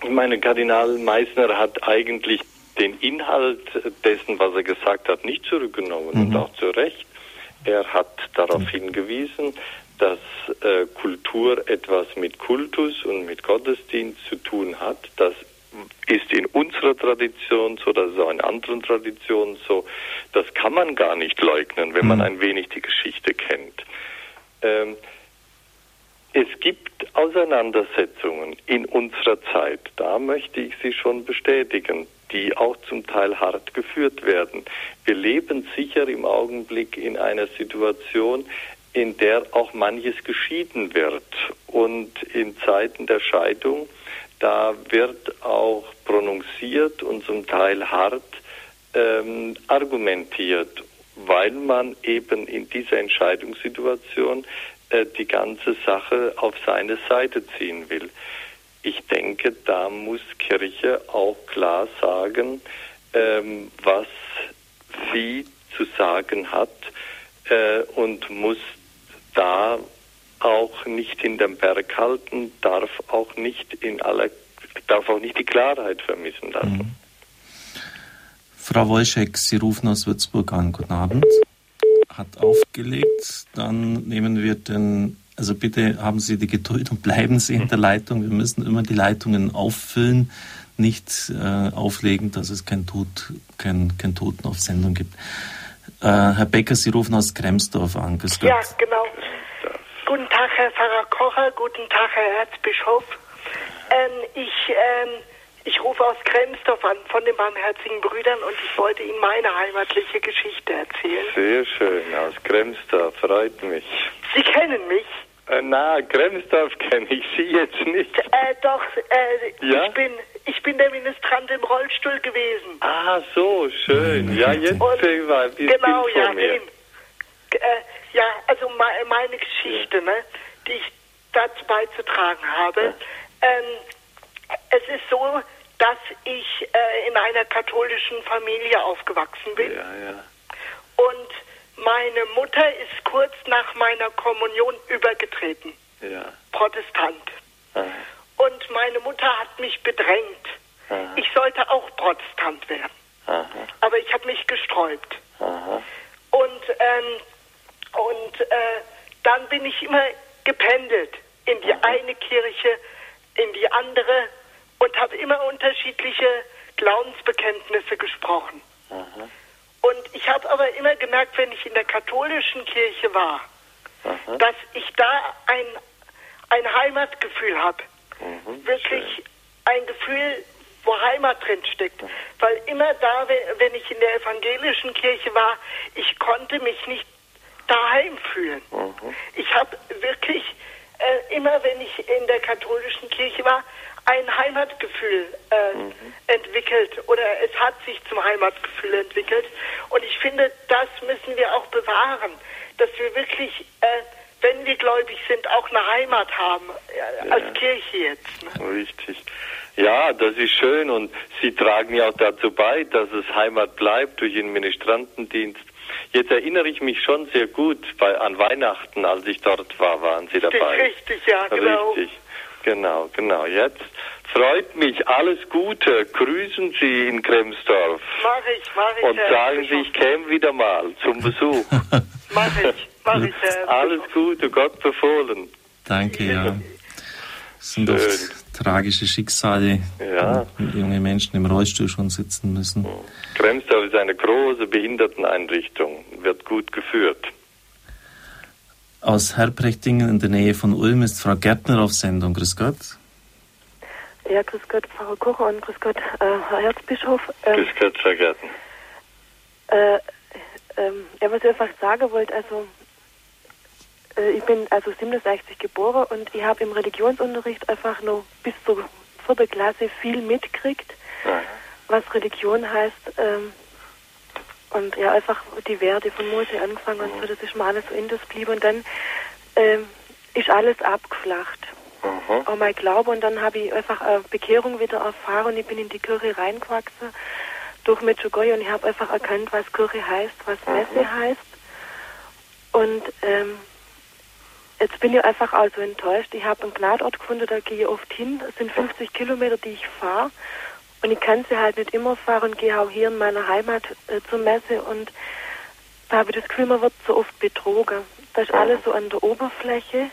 ich meine, Kardinal Meissner hat eigentlich den Inhalt dessen, was er gesagt hat, nicht zurückgenommen mhm. und auch zu Recht. Er hat darauf mhm. hingewiesen, dass äh, Kultur etwas mit Kultus und mit Gottesdienst zu tun hat. Das ist in unserer Tradition so, das ist auch in anderen Traditionen so. Das kann man gar nicht leugnen, wenn man mhm. ein wenig die Geschichte kennt. Ähm, es gibt Auseinandersetzungen in unserer Zeit, da möchte ich Sie schon bestätigen, die auch zum Teil hart geführt werden. Wir leben sicher im Augenblick in einer Situation, in der auch manches geschieden wird. Und in Zeiten der Scheidung, da wird auch prononciert und zum Teil hart ähm, argumentiert, weil man eben in dieser Entscheidungssituation äh, die ganze Sache auf seine Seite ziehen will. Ich denke, da muss Kirche auch klar sagen, ähm, was sie zu sagen hat äh, und muss da auch nicht in den Berg halten, darf auch nicht in aller, darf auch nicht die Klarheit vermissen lassen. Mhm. Frau Wolschek, Sie rufen aus Würzburg an. Guten Abend hat aufgelegt. Dann nehmen wir den, also bitte haben Sie die Geduld und bleiben Sie in der Leitung. Wir müssen immer die Leitungen auffüllen, nicht äh, auflegen, dass es kein, Tod, kein, kein Toten auf Sendung gibt. Äh, Herr Becker, Sie rufen aus Kremsdorf an. Ja, genau. Guten Tag, Herr Pfarrer Kocher. Guten Tag, Herr Erzbischof. Ähm, ich ähm, ich rufe aus Kremsdorf an von den Barmherzigen Brüdern und ich wollte Ihnen meine heimatliche Geschichte erzählen. Sehr schön, aus Kremsdorf, freut mich. Sie kennen mich? Äh, na, Kremsdorf kenne ich Sie jetzt nicht. Äh, doch, äh, ja? ich bin ich bin der Ministrant im Rollstuhl gewesen. Ah, so, schön. Ja, jetzt und, mal, Genau, ja, mir. Äh, ja, also meine Geschichte, ne, die ich dazu beizutragen habe. Ähm, es ist so, dass ich äh, in einer katholischen Familie aufgewachsen bin. Ja, ja. Und meine Mutter ist kurz nach meiner Kommunion übergetreten. Ja. Protestant. Aha. Und meine Mutter hat mich bedrängt. Aha. Ich sollte auch Protestant werden. Aha. Aber ich habe mich gesträubt. Und, ähm, und äh, dann bin ich immer gependelt in die eine Kirche, in die andere und habe immer unterschiedliche Glaubensbekenntnisse gesprochen. Aha. Und ich habe aber immer gemerkt, wenn ich in der katholischen Kirche war, Aha. dass ich da ein, ein Heimatgefühl habe. Mhm, Wirklich ein Gefühl, wo Heimat drin steckt. Mhm. Weil immer da, wenn ich in der evangelischen Kirche war, ich konnte mich nicht daheim fühlen. Mhm. Ich habe wirklich äh, immer, wenn ich in der katholischen Kirche war, ein Heimatgefühl äh, mhm. entwickelt oder es hat sich zum Heimatgefühl entwickelt. Und ich finde, das müssen wir auch bewahren, dass wir wirklich, äh, wenn wir gläubig sind, auch eine Heimat haben, äh, als Kirche jetzt. Ne? Richtig. Ja, das ist schön und Sie tragen ja auch dazu bei, dass es Heimat bleibt durch den Ministrantendienst. Jetzt erinnere ich mich schon sehr gut bei, an Weihnachten, als ich dort war, waren Sie dabei. Richtig, ja, genau. Richtig. Genau, genau. Jetzt freut mich. Alles Gute. Grüßen Sie in Kremsdorf. Mach ich, mach ich. Und sagen Sie, ich käme wieder mal zum Besuch. mach ich, mach ich. Alles Gute, Gott befohlen. Danke, ja. Es sind oft tragische Schicksale, ja. junge Menschen im Rollstuhl schon sitzen müssen. Kremsdorf ist eine große Behinderteneinrichtung, wird gut geführt. Aus Herprechtingen in der Nähe von Ulm ist Frau Gärtner auf Sendung. Grüß Gott. Ja, grüß Gott, Frau Kocher und grüß Gott, äh, Herr Erzbischof. Ähm, grüß Gott, Frau Gärtner. Äh, ähm, ja, was ich einfach sagen wollte, also äh, ich bin also 67 geboren und ich habe im Religionsunterricht einfach nur bis zur vierten Klasse viel mitgekriegt, ja. was Religion heißt. Ähm, und ja, einfach die Werte von Mose angefangen und so, das ist mir alles so in das blieb. Und dann ähm, ist alles abgeflacht. Mhm. Auch mein Glaube. Und dann habe ich einfach eine Bekehrung wieder erfahren. Ich bin in die Kirche reingewachsen durch Medjugorje und ich habe einfach erkannt, was Kirche heißt, was Messe Mhm. heißt. Und ähm, jetzt bin ich einfach also enttäuscht. Ich habe einen Gnadort gefunden, da gehe ich oft hin. Es sind 50 Kilometer, die ich fahre. Und ich kann sie halt nicht immer fahren und gehe auch hier in meiner Heimat äh, zur Messe und da habe ich das Gefühl, man wird so oft betrogen. Da ist alles so an der Oberfläche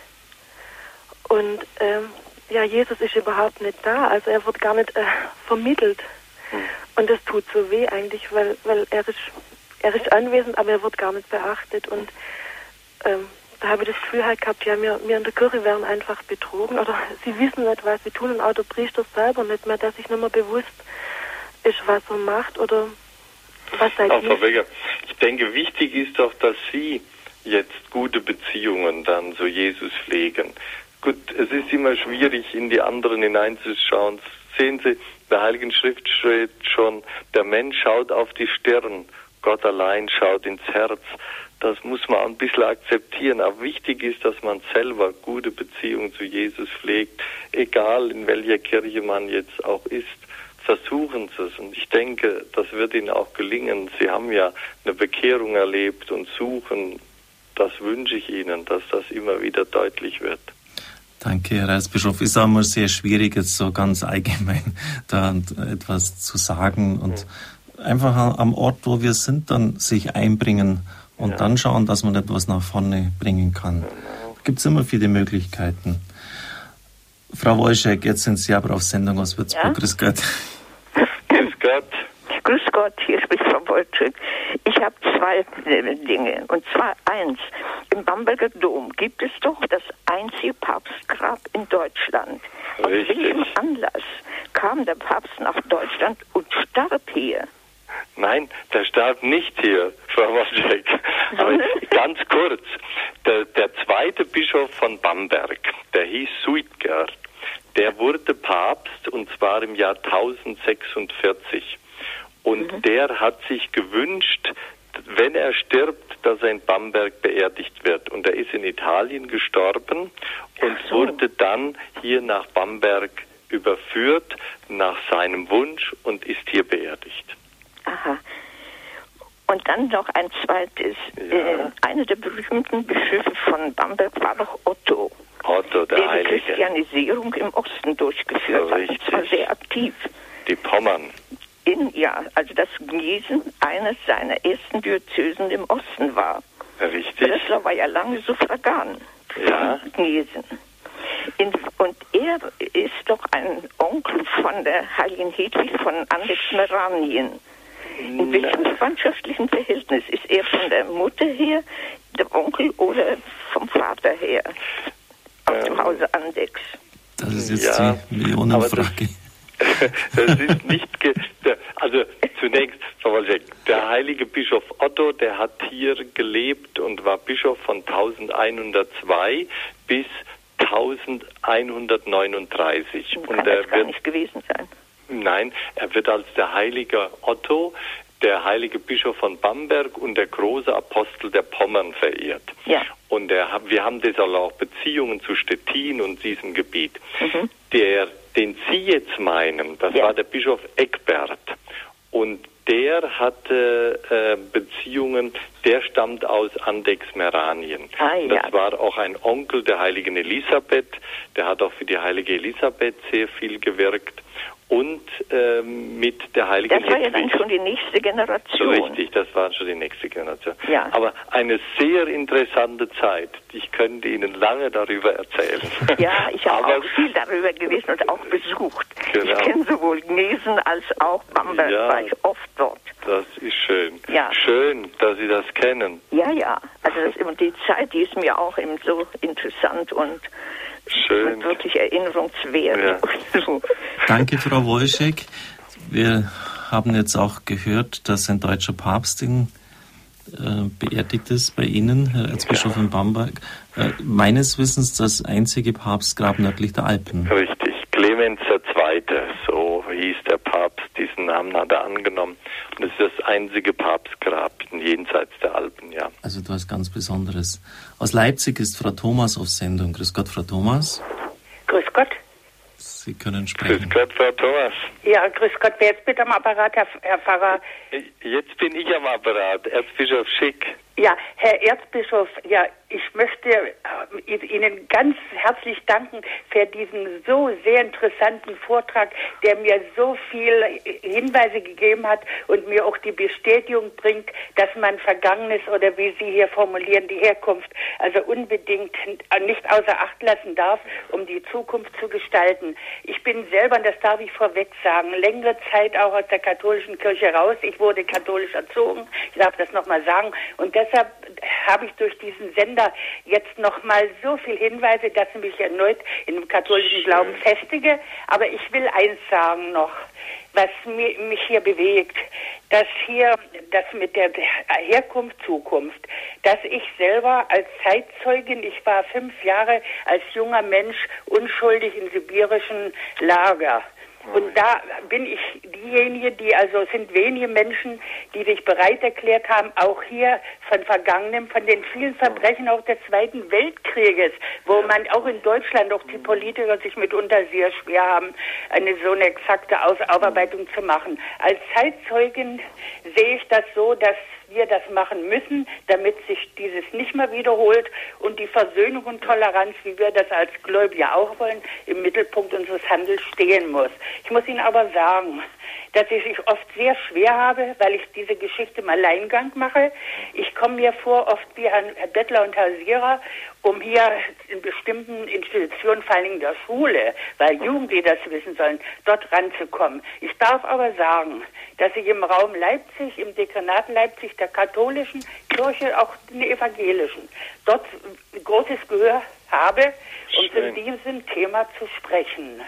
und ähm, ja, Jesus ist überhaupt nicht da, also er wird gar nicht äh, vermittelt. Und das tut so weh eigentlich, weil, weil er ist er ist anwesend, aber er wird gar nicht beachtet und ähm, da habe ich das Gefühl halt gehabt, ja, wir, wir in der Kirche werden einfach betrogen oder [laughs] sie wissen nicht, was sie tun und auch der Priester selber nicht mehr, dass sich nicht mehr bewusst ist, was er macht oder was er Auch Frau. Becker, ich denke, wichtig ist doch, dass Sie jetzt gute Beziehungen dann zu Jesus pflegen. Gut, es ist immer schwierig, in die anderen hineinzuschauen. Sehen Sie, der Heiligen Schrift steht schon, der Mensch schaut auf die Stirn, Gott allein schaut ins Herz. Das muss man ein bisschen akzeptieren. Aber wichtig ist, dass man selber gute Beziehungen zu Jesus pflegt, egal in welcher Kirche man jetzt auch ist versuchen Sie es. Und ich denke, das wird Ihnen auch gelingen. Sie haben ja eine Bekehrung erlebt und suchen. Das wünsche ich Ihnen, dass das immer wieder deutlich wird. Danke, Herr Erzbischof. Ist auch mal sehr schwierig, jetzt so ganz allgemein [laughs] da etwas zu sagen und einfach am Ort, wo wir sind, dann sich einbringen und Ja. dann schauen, dass man etwas nach vorne bringen kann. Gibt es immer viele Möglichkeiten. Frau Wojcik, jetzt sind Sie aber auf Sendung aus Würzburg. Ja? Grüß Gott. [laughs] Grüß Gott. Grüß Gott, hier spricht Frau Wolczyk. Ich habe zwei äh, Dinge. Und zwar eins. Im Bamberger Dom gibt es doch das einzige Papstgrab in Deutschland. Aus Richtig. welchem Anlass kam der Papst nach Deutschland und starb hier? Nein, der starb nicht hier, [laughs] Frau Wojcik. Aber [laughs] ganz kurz, der, der zweite Bischof von Bamberg, der hieß Suidger, der wurde Papst und zwar im Jahr 1046. Und der hat sich gewünscht, wenn er stirbt, dass er in Bamberg beerdigt wird. Und er ist in Italien gestorben und so. wurde dann hier nach Bamberg überführt nach seinem Wunsch und ist hier beerdigt. Aha. Und dann noch ein zweites. Ja. Äh, einer der berühmten Bischöfe von Bamberg war doch Otto, Otto, der der die Heilige, Christianisierung im Osten durchgeführt hat. Richtig. zwar sehr aktiv. die Pommern. In, ja, also dass Gniesen eines seiner ersten Diözesen im Osten war. Richtig. Breslau war ja lange suffragan Ja. Gniesen. In, und er ist doch ein Onkel von der heiligen Hedwig von Andex-Meranien. In welchem verwandtschaftlichen Verhältnis ist er von der Mutter her, der Onkel oder vom Vater her? Aus dem Ähm, Hause Andex. Das ist jetzt Ja, die Millionenfrage. [laughs] das ist nicht, ge also zunächst, der heilige Bischof Otto, der hat hier gelebt und war Bischof von 1102 bis 1139. Kann Und das er gar wird nicht gewesen sein. Nein, er wird als der heilige Otto, der heilige Bischof von Bamberg und der große Apostel der Pommern verehrt. Ja. Und er, hat- wir haben deshalb auch Beziehungen zu Stettin und diesem Gebiet. Mhm. Der, den Sie jetzt meinen, das Ja. war der Bischof Eckbert. Und der hatte äh, Beziehungen, der stammt aus Andexmeranien. Ah, ja. Das war auch ein Onkel der heiligen Elisabeth, der hat auch für die heilige Elisabeth sehr viel gewirkt und ähm, mit der heiligen Das war ja dann Hedwig. schon die nächste Generation. Richtig, das war schon die nächste Generation. Ja. Aber eine sehr interessante Zeit. Ich könnte Ihnen lange darüber erzählen. [laughs] Ja, ich habe auch viel darüber gelesen und auch besucht. Genau. Ich kenne sowohl Gnesen als auch Bamberg, Ja. war ich oft dort. Das ist schön. Ja. Schön, dass Sie das kennen. Ja, ja. Also das, und die Zeit, die ist mir auch eben so interessant und Schön. wirklich erinnerungswert. Ja. [laughs] So. Danke, Frau Wolschek. Wir haben jetzt auch gehört, dass ein deutscher Papst in, äh, beerdigt ist bei Ihnen, Herr Erzbischof in Bamberg. Äh, meines Wissens das einzige Papstgrab nördlich der Alpen. Richtig. Hieß der Papst, diesen Namen hat er angenommen. Und es ist das einzige Papstgrab jenseits der Alpen, ja. Also etwas ganz Besonderes. Aus Leipzig ist Frau Thomas auf Sendung. Grüß Gott, Frau Thomas. Grüß Gott. Sie können sprechen. Gott, Frau Thomas. Ja, grüß Gott. Wer jetzt bitte am Apparat, Herr, Herr Pfarrer? Jetzt bin ich am Apparat, Erzbischof Schick. Ja, Herr Erzbischof, ja, ich möchte äh, Ihnen ganz herzlich danken für diesen so sehr interessanten Vortrag, der mir so viel Hinweise gegeben hat und mir auch die Bestätigung bringt, dass man Vergangenes oder wie Sie hier formulieren, die Herkunft, also unbedingt nicht außer Acht lassen darf, um die Zukunft zu gestalten. Ich bin selber, das darf ich vorweg sagen, längere Zeit auch aus der katholischen Kirche raus. Ich wurde katholisch erzogen, ich darf das nochmal sagen. Und deshalb habe ich durch diesen Sender jetzt nochmal so viel Hinweise, dass ich mich erneut im katholischen Glauben festige. Aber ich will eins sagen noch, was mich hier bewegt, dass hier das mit der Herkunft, Zukunft, dass ich selber als Zeitzeugin, ich war fünf Jahre als junger Mensch unschuldig in sibirischen Lager. Und da bin ich diejenige, die, also sind wenige Menschen, die sich bereit erklärt haben, auch hier von Vergangenem, von den vielen Verbrechen auch des Zweiten Weltkrieges, wo man auch in Deutschland, auch die Politiker sich mitunter sehr schwer haben, eine so eine exakte Aus Aufarbeitung zu machen. Als Zeitzeugin sehe ich das so, dass wir das machen müssen, damit sich dieses nicht mehr wiederholt und die Versöhnung und Toleranz, wie wir das als Gläubige auch wollen, im Mittelpunkt unseres Handels stehen muss. Ich muss Ihnen aber sagen, dass ich es oft sehr schwer habe, weil ich diese Geschichte im Alleingang mache. Ich komme mir vor oft wie Herr Bettler und Herr Sierer, um hier in bestimmten Institutionen, vor allen Dingen der Schule, weil Jugendliche das wissen sollen, dort ranzukommen. Ich darf aber sagen, dass ich im Raum Leipzig, im Dekanat Leipzig der katholischen Kirche, auch den evangelischen, dort großes Gehör habe, um zu diesem Thema zu sprechen.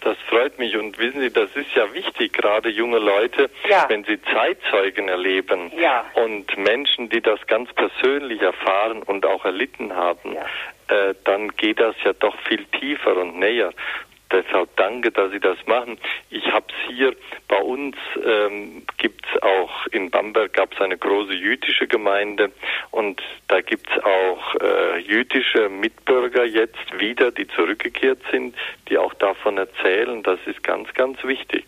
Das freut mich und wissen Sie, das ist ja wichtig, gerade junge Leute, Ja. wenn sie Zeitzeugen erleben Ja. und Menschen, die das ganz persönlich erfahren und auch erlitten haben, äh, dann geht das ja doch viel tiefer und näher. Deshalb danke, dass Sie das machen. Ich habe es hier bei uns ähm, gibt es auch in Bamberg gab es eine große jüdische Gemeinde und da gibt es auch äh, jüdische Mitbürger jetzt wieder, die zurückgekehrt sind, die auch davon erzählen. Das ist ganz, ganz wichtig.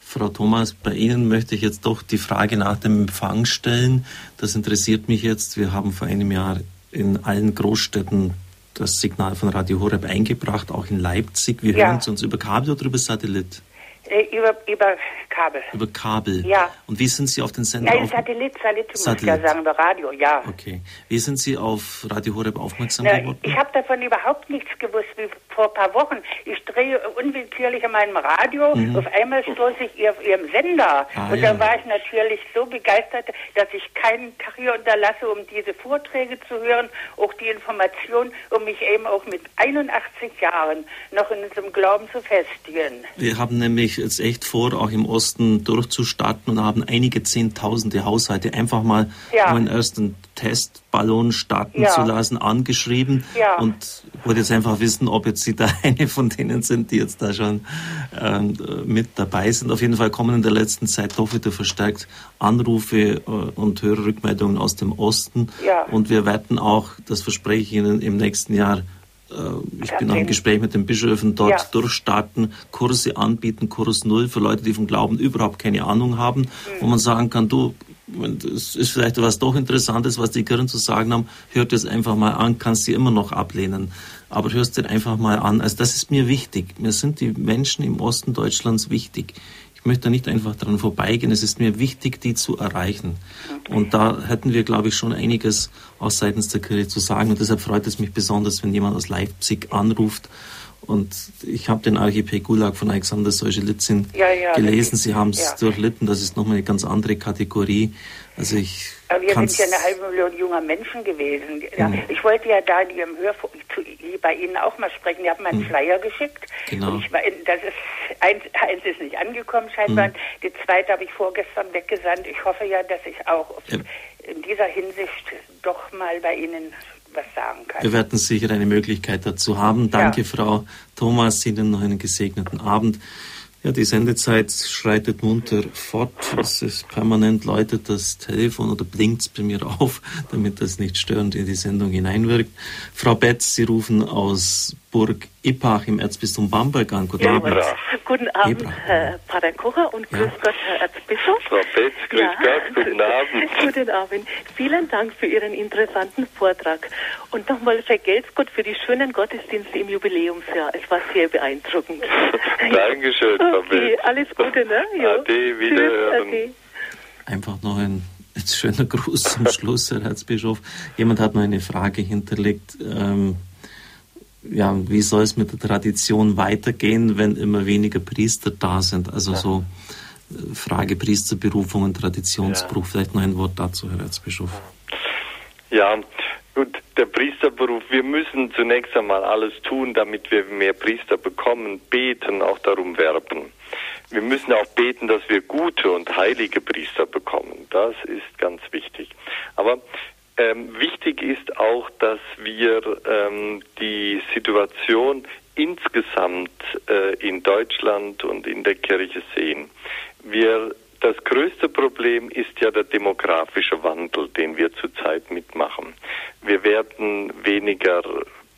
Frau Thomas, bei Ihnen möchte ich jetzt doch die Frage nach dem Empfang stellen. Das interessiert mich jetzt. Wir haben vor einem Jahr in allen Großstädten das Signal von Radio Horeb eingebracht, auch in Leipzig. Wir Ja. hören Sie uns über Kabel oder über Satellit? Äh, über, über Kabel. Über Kabel. Ja. Und wie sind Sie auf den Sender auf Satellit, Satellit, muss ich Satellit. ja sagen, über Radio, ja. Okay. Wie sind Sie auf Radio Horeb aufmerksam Na, geworden? ich habe davon überhaupt nichts gewusst, wie vor ein paar Wochen. Ich drehe unwillkürlich an meinem Radio, Mhm. auf einmal stoße ich ihr, auf ihrem Sender. Ah, und ja. da war ich natürlich so begeistert, dass ich keinen Tag hier unterlasse, um diese Vorträge zu hören, auch die Information, um mich eben auch mit 81 Jahren noch in unserem Glauben zu festigen. Wir haben nämlich jetzt echt vor, auch im Osten durchzustarten und haben einige Zehntausende Haushalte einfach mal Ja. um einen ersten Testballon starten Ja. zu lassen, angeschrieben Ja. und wollte jetzt einfach wissen, ob jetzt Sie da [laughs] eine von denen sind, die jetzt da schon ähm, mit dabei sind. Auf jeden Fall kommen in der letzten Zeit doch wieder verstärkt Anrufe äh, und Hörerrückmeldungen aus dem Osten. Ja. Und wir werden auch, das verspreche ich Ihnen, im nächsten Jahr äh, ich bin auch im Gespräch mit den Bischöfen dort Ja. durchstarten, Kurse anbieten, Kurs Null für Leute, die vom Glauben überhaupt keine Ahnung haben, wo man sagen kann, du, es ist vielleicht was doch Interessantes, was die Kirchen zu sagen haben, hört es einfach mal an, kannst sie immer noch ablehnen. Aber hörst dir einfach mal an. Also das ist mir wichtig. Mir sind die Menschen im Osten Deutschlands wichtig. Ich möchte da nicht einfach dran vorbeigehen. Es ist mir wichtig, die zu erreichen. Okay. Und da hätten wir, glaube ich, schon einiges aus seitens der Kirche zu sagen. Und deshalb freut es mich besonders, wenn jemand aus Leipzig anruft und ich habe den Archipel Gulag von Alexander Solzhenitsyn ja, ja, gelesen. Sie haben es ja. durchlitten. Das ist nochmal eine ganz andere Kategorie. Also ich Aber wir sind ja eine halbe Million junger Menschen gewesen. Mhm. Ich wollte ja da in Ihrem Hörfunk bei Ihnen auch mal sprechen. Die haben mir einen mhm. Flyer geschickt. Genau. Und ich, das ist, eins, eins ist nicht angekommen scheinbar. Mhm. Die zweite habe ich vorgestern weggesandt. Ich hoffe ja, dass ich auch in dieser Hinsicht doch mal bei Ihnen was sagen kann. Wir werden sicher eine Möglichkeit dazu haben. Danke, ja. Frau Thomas. Ihnen noch einen gesegneten Abend. Ja, die Sendezeit schreitet munter fort. Es ist permanent läutet das Telefon oder blinkt es bei mir [laughs] auf, damit das nicht störend in die Sendung hineinwirkt. Frau Betz, Sie rufen aus Burg Ipach im Erzbistum Bamberg an. Guten ja, Abend. Guten Abend, Ebrach. Herr Pater Kocher und grüß Gott, Herr Erzbischof. Frau Betz, grüß ja. Gott, guten Abend. [laughs] guten Abend. Vielen Dank für Ihren interessanten Vortrag. Und nochmal vergelt's Gott für die schönen Gottesdienste im Jubiläumsjahr. Es war sehr beeindruckend. [laughs] Dankeschön, Frau okay, Betz. Alles Gute, ne? [laughs] Jo. Ade, wiederhören. Tschüss, ade. Einfach noch ein schöner Gruß zum Schluss, Herr Erzbischof. Jemand hat noch eine Frage hinterlegt. Ähm, ja, wie soll es mit der Tradition weitergehen, wenn immer weniger Priester da sind? Also ja. so äh, Frage Priesterberufung und Traditionsbruch. Ja. Vielleicht noch ein Wort dazu, Herr Erzbischof. Ja, gut, der Priesterberuf, wir müssen zunächst einmal alles tun, damit wir mehr Priester bekommen, beten, auch darum werben. Wir müssen auch beten, dass wir gute und heilige Priester bekommen. Das ist ganz wichtig. Aber ähm, wichtig ist auch, dass wir ähm, die Situation insgesamt äh, in Deutschland und in der Kirche sehen. Wir, das größte Problem ist ja der demografische Wandel, den wir zurzeit mitmachen. Wir werden weniger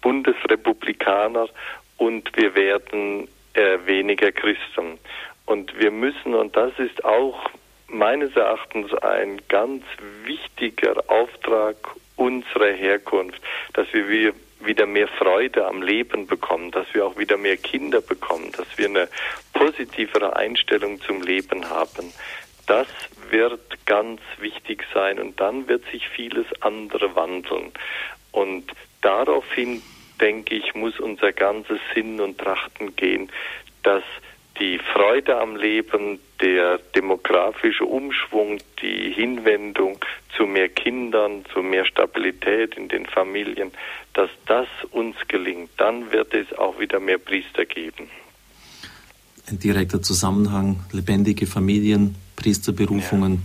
Bundesrepublikaner und wir werden äh, weniger Christen. Und wir müssen, und das ist auch meines Erachtens ein ganz wichtiger Auftrag unserer Herkunft, dass wir wieder mehr Freude am Leben bekommen, dass wir auch wieder mehr Kinder bekommen, dass wir eine positivere Einstellung zum Leben haben. Das wird ganz wichtig sein und dann wird sich vieles andere wandeln. Und daraufhin, denke ich, muss unser ganzes Sinn und Trachten gehen, dass die Freude am Leben, der demografische Umschwung, die Hinwendung zu mehr Kindern, zu mehr Stabilität in den Familien, dass das uns gelingt, dann wird es auch wieder mehr Priester geben. Ein direkter Zusammenhang, lebendige Familien, Priesterberufungen, ja.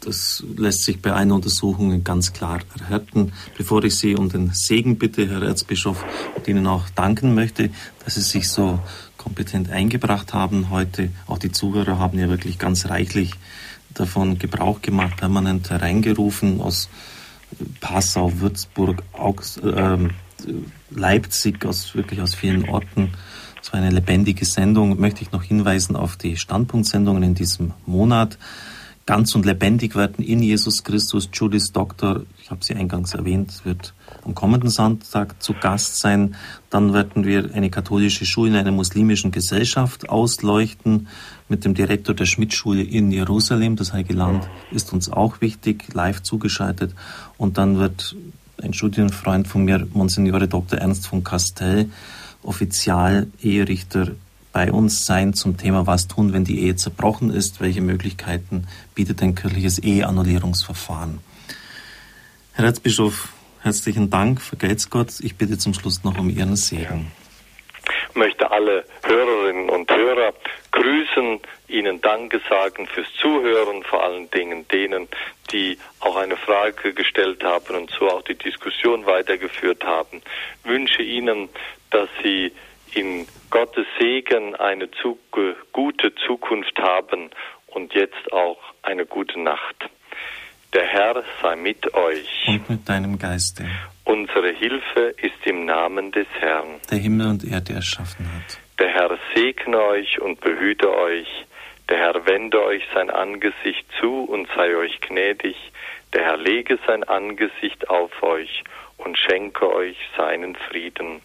Das lässt sich bei einer Untersuchung ganz klar erhärten. Bevor ich Sie um den Segen bitte, Herr Erzbischof, und Ihnen auch danken möchte, dass Sie sich so kompetent eingebracht haben heute. Auch die Zuhörer haben ja wirklich ganz reichlich davon Gebrauch gemacht, permanent hereingerufen aus Passau, Würzburg, Augs äh, Leipzig, aus wirklich aus vielen Orten. Es war eine lebendige Sendung. Möchte ich noch hinweisen auf die Standpunktsendungen in diesem Monat ganz und lebendig werden in Jesus Christus. Judith Doktor, ich habe sie eingangs erwähnt, wird am kommenden Sonntag zu Gast sein. Dann werden wir eine katholische Schule in einer muslimischen Gesellschaft ausleuchten mit dem Direktor der Schmidt-Schule in Jerusalem. Das Heilige Land ist uns auch wichtig, live zugeschaltet. Und dann wird ein Studienfreund von mir, Monsignore Dr. Ernst von Castell, Offizial-Eherichter bei uns sein zum Thema Was tun, wenn die Ehe zerbrochen ist? Welche Möglichkeiten bietet ein kirchliches Eheannullierungsverfahren? Herr Erzbischof, herzlichen Dank, vergelt's Gott. Ich bitte zum Schluss noch um Ihren Segen. Ich möchte alle Hörerinnen und Hörer grüßen, Ihnen Danke sagen fürs Zuhören, vor allen Dingen denen, die auch eine Frage gestellt haben und so auch die Diskussion weitergeführt haben. Ich wünsche Ihnen, dass Sie in Gottes Segen eine zu, gute Zukunft haben und jetzt auch eine gute Nacht. Der Herr sei mit euch. Und mit deinem Geiste. Unsere Hilfe ist im Namen des Herrn. Der Himmel und Erde erschaffen hat. Der Herr segne euch und behüte euch. Der Herr wende euch sein Angesicht zu und sei euch gnädig. Der Herr lege sein Angesicht auf euch und schenke euch seinen Frieden.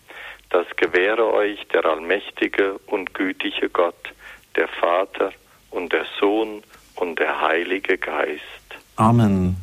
Das gewähre euch der allmächtige und gütige Gott, der Vater und der Sohn und der Heilige Geist. Amen.